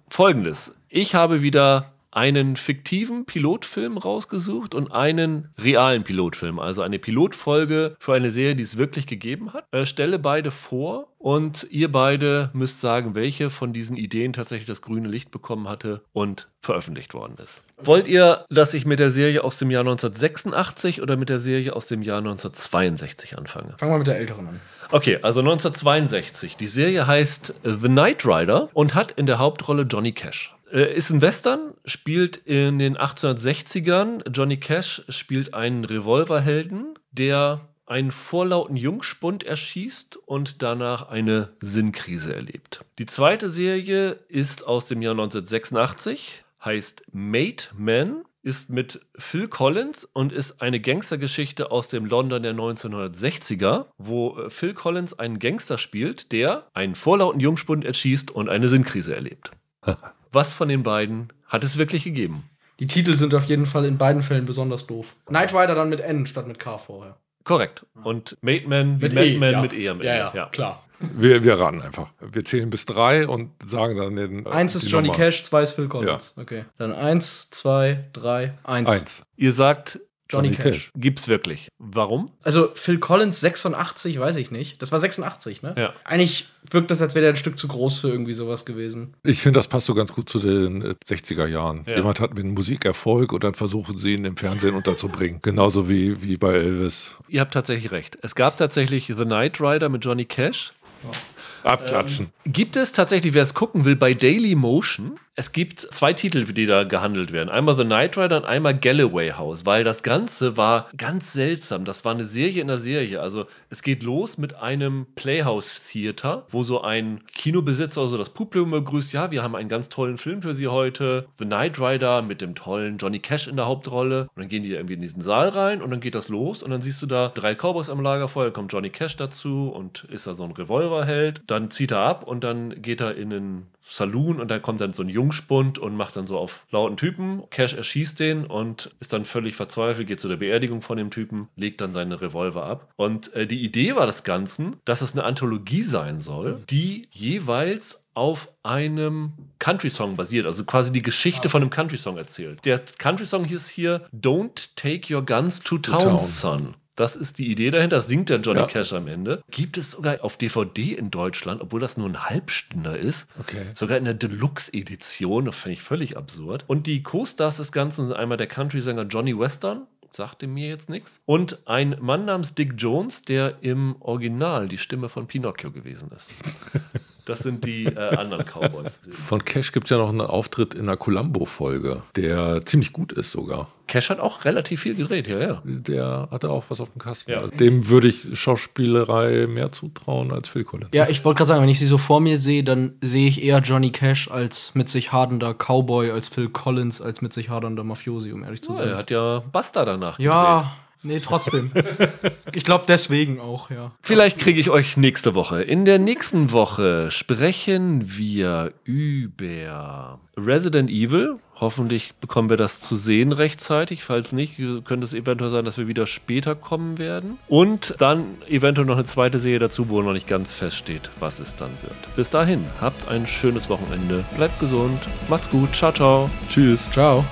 Folgendes. Ich habe wieder einen fiktiven Pilotfilm rausgesucht und einen realen Pilotfilm, also eine Pilotfolge für eine Serie, die es wirklich gegeben hat. Äh, stelle beide vor und ihr beide müsst sagen, welche von diesen Ideen tatsächlich das grüne Licht bekommen hatte und veröffentlicht worden ist. Wollt ihr, dass ich mit der Serie aus dem Jahr 1986 oder mit der Serie aus dem Jahr 1962 anfange? Fangen wir mit der älteren an. Okay, also 1962. Die Serie heißt The Knight Rider und hat in der Hauptrolle Johnny Cash. Äh, ist ein Western, spielt in den 1860ern. Johnny Cash spielt einen Revolverhelden, der einen vorlauten Jungspund erschießt und danach eine Sinnkrise erlebt. Die zweite Serie ist aus dem Jahr 1986, heißt Mate Man, ist mit Phil Collins und ist eine Gangstergeschichte aus dem London der 1960er, wo äh, Phil Collins einen Gangster spielt, der einen vorlauten Jungspund erschießt und eine Sinnkrise erlebt. was von den beiden hat es wirklich gegeben? Die Titel sind auf jeden Fall in beiden Fällen besonders doof. Knight Rider dann mit N statt mit K vorher. Korrekt. Und Mate Man wie mit e, Man ja. mit E am Ende. Ja, ja, ja. klar. Wir, wir raten einfach. Wir zählen bis drei und sagen dann den. Äh, eins ist Johnny Nummer. Cash, zwei ist Phil Collins. Ja. Okay. Dann eins, zwei, drei, eins. Eins. Ihr sagt Johnny, Johnny Cash. Cash. Gibt's wirklich. Warum? Also Phil Collins 86, weiß ich nicht. Das war 86, ne? Ja. Eigentlich wirkt das, als wäre der ein Stück zu groß für irgendwie sowas gewesen. Ich finde, das passt so ganz gut zu den 60er äh, Jahren. Ja. Jemand hat mit Musik Erfolg und dann versuchen sie ihn im Fernsehen unterzubringen. Genauso wie, wie bei Elvis. Ihr habt tatsächlich recht. Es gab tatsächlich The Knight Rider mit Johnny Cash. Ja. Abklatschen. Ähm, gibt es tatsächlich, wer es gucken will, bei Daily Motion, es gibt zwei Titel, die da gehandelt werden. Einmal The Knight Rider und einmal Galloway House, weil das Ganze war ganz seltsam. Das war eine Serie in der Serie. Also es geht los mit einem Playhouse Theater, wo so ein Kinobesitzer also das Publikum begrüßt. Ja, wir haben einen ganz tollen Film für Sie heute. The Knight Rider mit dem tollen Johnny Cash in der Hauptrolle. Und dann gehen die irgendwie in diesen Saal rein und dann geht das los und dann siehst du da drei Cowboys am Lagerfeuer, dann kommt Johnny Cash dazu und ist da so ein Revolverheld. Dann zieht er ab und dann geht er in einen Saloon und da kommt dann so ein Jungspund und macht dann so auf lauten Typen. Cash erschießt den und ist dann völlig verzweifelt, geht zu der Beerdigung von dem Typen, legt dann seine Revolver ab. Und äh, die Idee war des Ganzen, dass es eine Anthologie sein soll, die jeweils auf einem Country-Song basiert, also quasi die Geschichte von einem Country-Song erzählt. Der Country-Song hieß hier Don't Take Your Guns to Town, town. Son. Das ist die Idee dahinter. Das singt der Johnny ja. Cash am Ende. Gibt es sogar auf DVD in Deutschland, obwohl das nur ein Halbstünder ist. Okay. Sogar in der Deluxe-Edition. Das finde ich völlig absurd. Und die Co-Stars des Ganzen sind einmal der Country-Sänger Johnny Western. Sagte mir jetzt nichts. Und ein Mann namens Dick Jones, der im Original die Stimme von Pinocchio gewesen ist. Das sind die äh, anderen Cowboys. Von Cash gibt es ja noch einen Auftritt in einer Columbo-Folge, der ziemlich gut ist sogar. Cash hat auch relativ viel gedreht, ja, ja. Der hatte auch was auf dem Kasten. Ja. Also dem würde ich Schauspielerei mehr zutrauen als Phil Collins. Ja, ich wollte gerade sagen, wenn ich sie so vor mir sehe, dann sehe ich eher Johnny Cash als mit sich hadender Cowboy, als Phil Collins, als mit sich hadernder Mafiosi, um ehrlich zu sein. Ja, er hat ja Basta danach Ja, gedreht. Nee, trotzdem. ich glaube deswegen auch, ja. Vielleicht kriege ich euch nächste Woche. In der nächsten Woche sprechen wir über Resident Evil. Hoffentlich bekommen wir das zu sehen rechtzeitig. Falls nicht, könnte es eventuell sein, dass wir wieder später kommen werden. Und dann eventuell noch eine zweite Serie dazu, wo noch nicht ganz feststeht, was es dann wird. Bis dahin, habt ein schönes Wochenende. Bleibt gesund. Macht's gut. Ciao, ciao. Tschüss. Ciao.